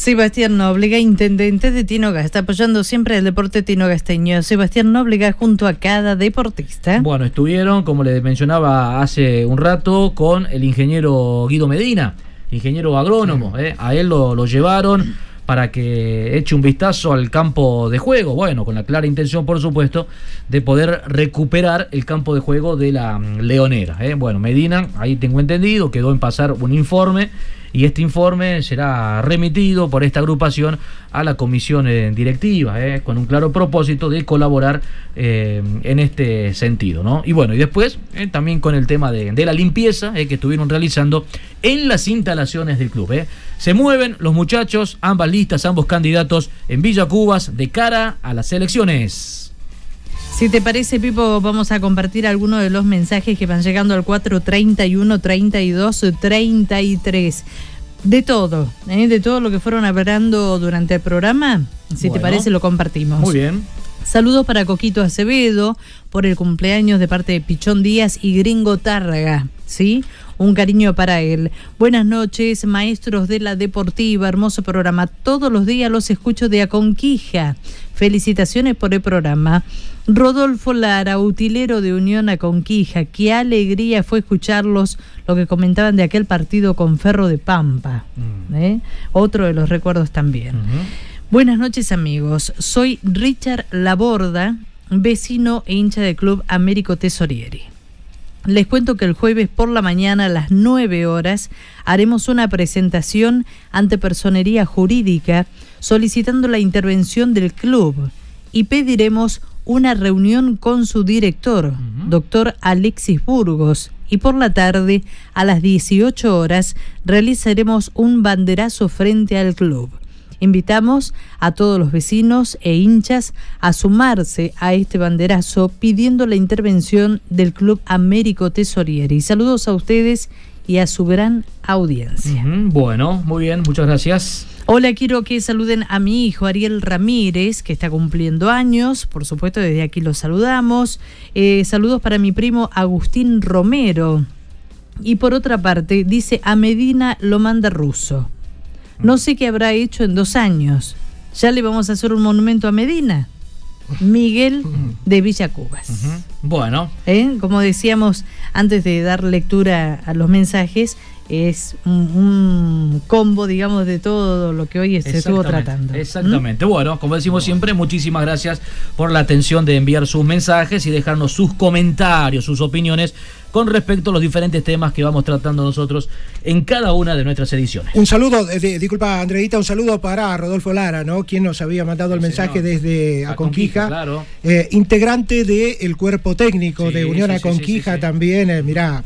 Sebastián Nóbrega, intendente de Tinoga, está apoyando siempre el deporte tinogasteño. Sebastián Nóbrega junto a cada deportista. Bueno, estuvieron, como les mencionaba hace un rato, con el ingeniero Guido Medina, ingeniero agrónomo. ¿eh? A él lo, lo llevaron para que eche un vistazo al campo de juego. Bueno, con la clara intención, por supuesto, de poder recuperar el campo de juego de la mm, Leonera. ¿eh? Bueno, Medina, ahí tengo entendido, quedó en pasar un informe y este informe será remitido por esta agrupación a la comisión eh, directiva, eh, con un claro propósito de colaborar eh, en este sentido. ¿no? Y bueno, y después también con el tema de, de la limpieza que estuvieron realizando en las instalaciones del club. Se mueven los muchachos, ambas listas, ambos candidatos en Villa Cubas de cara a las elecciones. Si te parece, Pipo, vamos a compartir algunos de los mensajes que van llegando al 431 32 33. De todo, ¿eh? de todo lo que fueron hablando durante el programa. Si te parece, lo compartimos. Muy bien. Saludos para Coquito Acevedo por el cumpleaños de parte de Pichón Díaz y Gringo Tárraga, ¿sí? Un cariño para él. Buenas noches, maestros de la Deportiva, hermoso programa. Todos los días los escucho de Aconquija. Felicitaciones por el programa. Rodolfo Lara, utilero de Unión Aconquija, qué alegría fue escucharlos, lo que comentaban de aquel partido con Ferro de Pampa. Mm. ¿eh? Otro de los recuerdos también. Buenas noches amigos, soy Richard Laborda, vecino e hincha del Club Américo Tesorieri. Les cuento que el jueves por la mañana a las 9 horas haremos una presentación ante Personería Jurídica solicitando la intervención del club y pediremos una reunión con su director, doctor Alexis Burgos, y por la tarde, a las 18 horas, realizaremos un banderazo frente al club. Invitamos a todos los vecinos e hinchas a sumarse a este banderazo pidiendo la intervención del Club Américo Tesorieri. Saludos a ustedes y a su gran audiencia. Bueno, muy bien, muchas gracias. Hola, quiero que saluden a mi hijo Ariel Ramírez, que está cumpliendo años. Por supuesto, desde aquí lo saludamos. Eh, saludos para mi primo Agustín Romero. Y por otra parte, dice a Medina lo manda ruso. No sé qué habrá hecho en dos años. Ya le vamos a hacer un monumento a Medina. Miguel de Villa Cubas. Bueno. ¿Eh? Como decíamos antes de dar lectura a los mensajes, es un, combo, digamos, de todo lo que hoy se estuvo tratando. Exactamente. Bueno, como decimos siempre, muchísimas gracias por la atención de enviar sus mensajes y dejarnos sus comentarios, sus opiniones con respecto a los diferentes temas que vamos tratando nosotros en cada una de nuestras ediciones. Un saludo, disculpa Andreita, un saludo para Rodolfo Lara, ¿no? Quien nos había mandado el mensaje desde Aconquija, claro. Eh, integrante del cuerpo técnico de Unión Aconquija también, eh, mirá.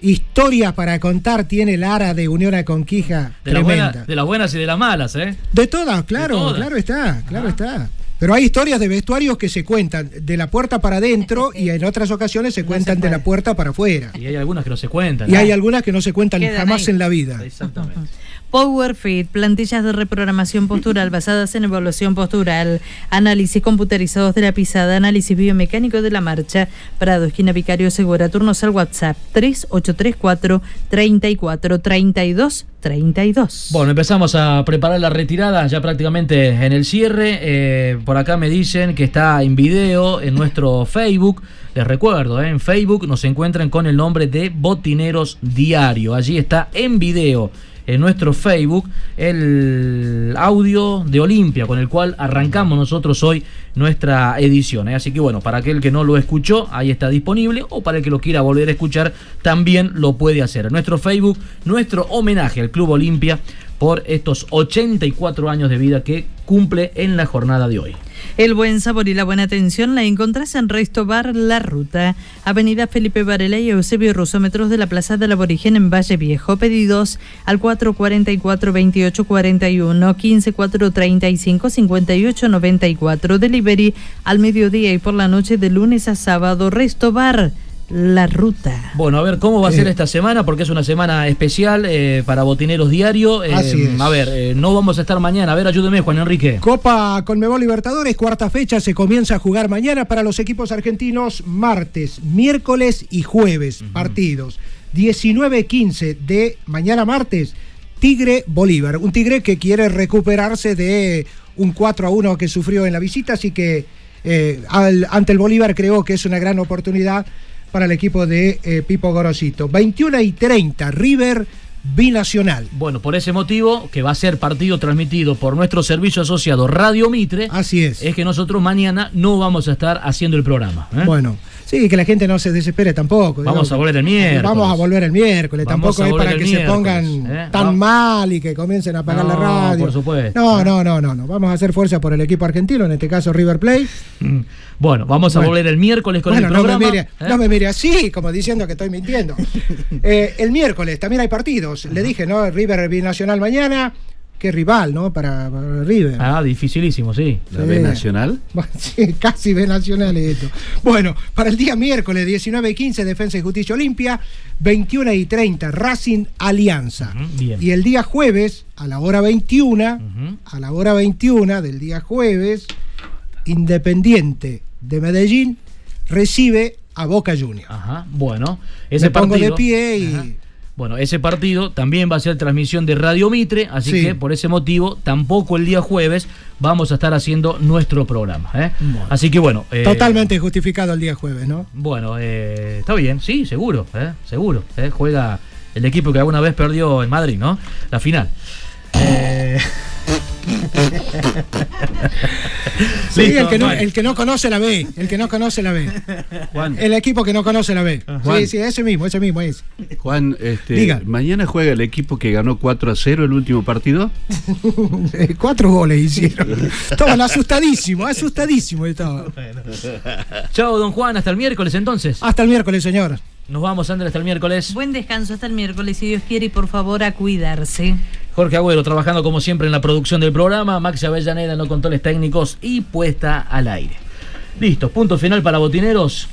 Historias para contar tiene Lara de Unión Aconquija. De, tremenda. de las buenas y de las malas, ¿eh? De todas, claro, claro está, claro está. Pero hay historias de vestuarios que se cuentan de la puerta para adentro y en otras ocasiones se cuentan de la puerta para afuera. Y hay algunas que no se cuentan. Y hay algunas que no se cuentan jamás en la vida. Exactamente. PowerFit, plantillas de reprogramación postural basadas en evaluación postural, análisis computarizados de la pisada, análisis biomecánico de la marcha, Prado, esquina Vicario Segura, turnos al WhatsApp 3834 34 32 32. Bueno, empezamos a preparar la retirada ya prácticamente en el cierre. Eh, por acá me dicen que está en video en nuestro Facebook. Les recuerdo, eh, en Facebook nos encuentran con el nombre de Botineros Diario. Allí está en video en nuestro Facebook el audio de Olimpia con el cual arrancamos nosotros hoy nuestra edición. ¿eh? Así que bueno, para aquel que no lo escuchó, ahí está disponible o para el que lo quiera volver a escuchar, también lo puede hacer. En nuestro Facebook, nuestro homenaje al Club Olimpia por estos 84 años de vida que cumple en la jornada de hoy. El buen sabor y la buena atención la encontrás en Resto Bar La Ruta, Avenida Felipe Varela y Eusebio Rusómetros de la Plaza del Aborigen en Valle Viejo. Pedidos al 444-2841, 15435-5894. Delivery al mediodía y por la noche de lunes a sábado. Resto Bar la ruta. Bueno, a ver cómo va a ser eh. esta semana, porque es una semana especial eh, para Botineros Diario. Eh, a ver, no vamos a estar mañana. A ver, ayúdeme, Juan Enrique. Copa Conmebol Libertadores, cuarta fecha, se comienza a jugar mañana para los equipos argentinos, martes, miércoles y jueves, partidos. 19-15 de mañana martes, Tigre Bolívar. Un Tigre que quiere recuperarse de un 4 a 1 que sufrió en la visita, así que ante el Bolívar creo que es una gran oportunidad para el equipo de eh, Pipo Gorosito. 21 y 30, River binacional. Bueno, por ese motivo, que va a ser partido transmitido por nuestro servicio asociado Radio Mitre. Así es. Es que nosotros mañana no vamos a estar haciendo el programa. ¿eh? Bueno. Sí, que la gente no se desespere tampoco. Vamos a volver el miércoles. Vamos a volver el miércoles. tampoco es para que se pongan ¿eh? tan mal y que comiencen a apagar la radio. Por supuesto. No, no, no, no, no. Vamos a hacer fuerza por el equipo argentino, en este caso River Plate. Mm. Bueno, vamos a volver el miércoles con el programa. No me, mire, ¿eh? no me mire así, como diciendo que estoy mintiendo. el miércoles también hay partidos. Le dije, ¿no? River Binacional mañana qué rival, ¿no? Para, River. Ah, dificilísimo, sí. ¿La B Nacional? Sí, casi B Nacional esto. Bueno, para el día miércoles 19 y 15, Defensa y Justicia Olimpia, 21 y 30, Racing Alianza. Y el día jueves, a la hora 21, a la hora 21 del día jueves, Independiente de Medellín recibe a Boca Juniors. Ajá, bueno. Ese Me pongo de pie y... Bueno, ese partido también va a ser transmisión de Radio Mitre, así que por ese motivo tampoco el día jueves vamos a estar haciendo nuestro programa. ¿eh? Así que bueno. Eh, Totalmente justificado el día jueves, ¿no? Bueno, eh, está bien, sí, seguro, ¿eh? seguro. Juega el equipo que alguna vez perdió en Madrid, ¿no? La final. sí, el, que no, el que no conoce la B, el que no conoce la B. Juan. El equipo que no conoce la B. Sí, sí, ese mismo, ese mismo es. Juan, este, mañana juega el equipo que ganó 4 a 0 el último partido. Cuatro goles hicieron. Estaban asustadísimos, asustadísimos estaba. Chao, don Juan, hasta el miércoles entonces. Hasta el miércoles, señor. Nos vamos, Andrés, hasta el miércoles. Buen descanso hasta el miércoles, si Dios quiere, y por favor a cuidarse. Jorge Agüero trabajando como siempre en la producción del programa, Maxi Avellaneda en los controles técnicos y puesta al aire. Listo, punto final para Botineros.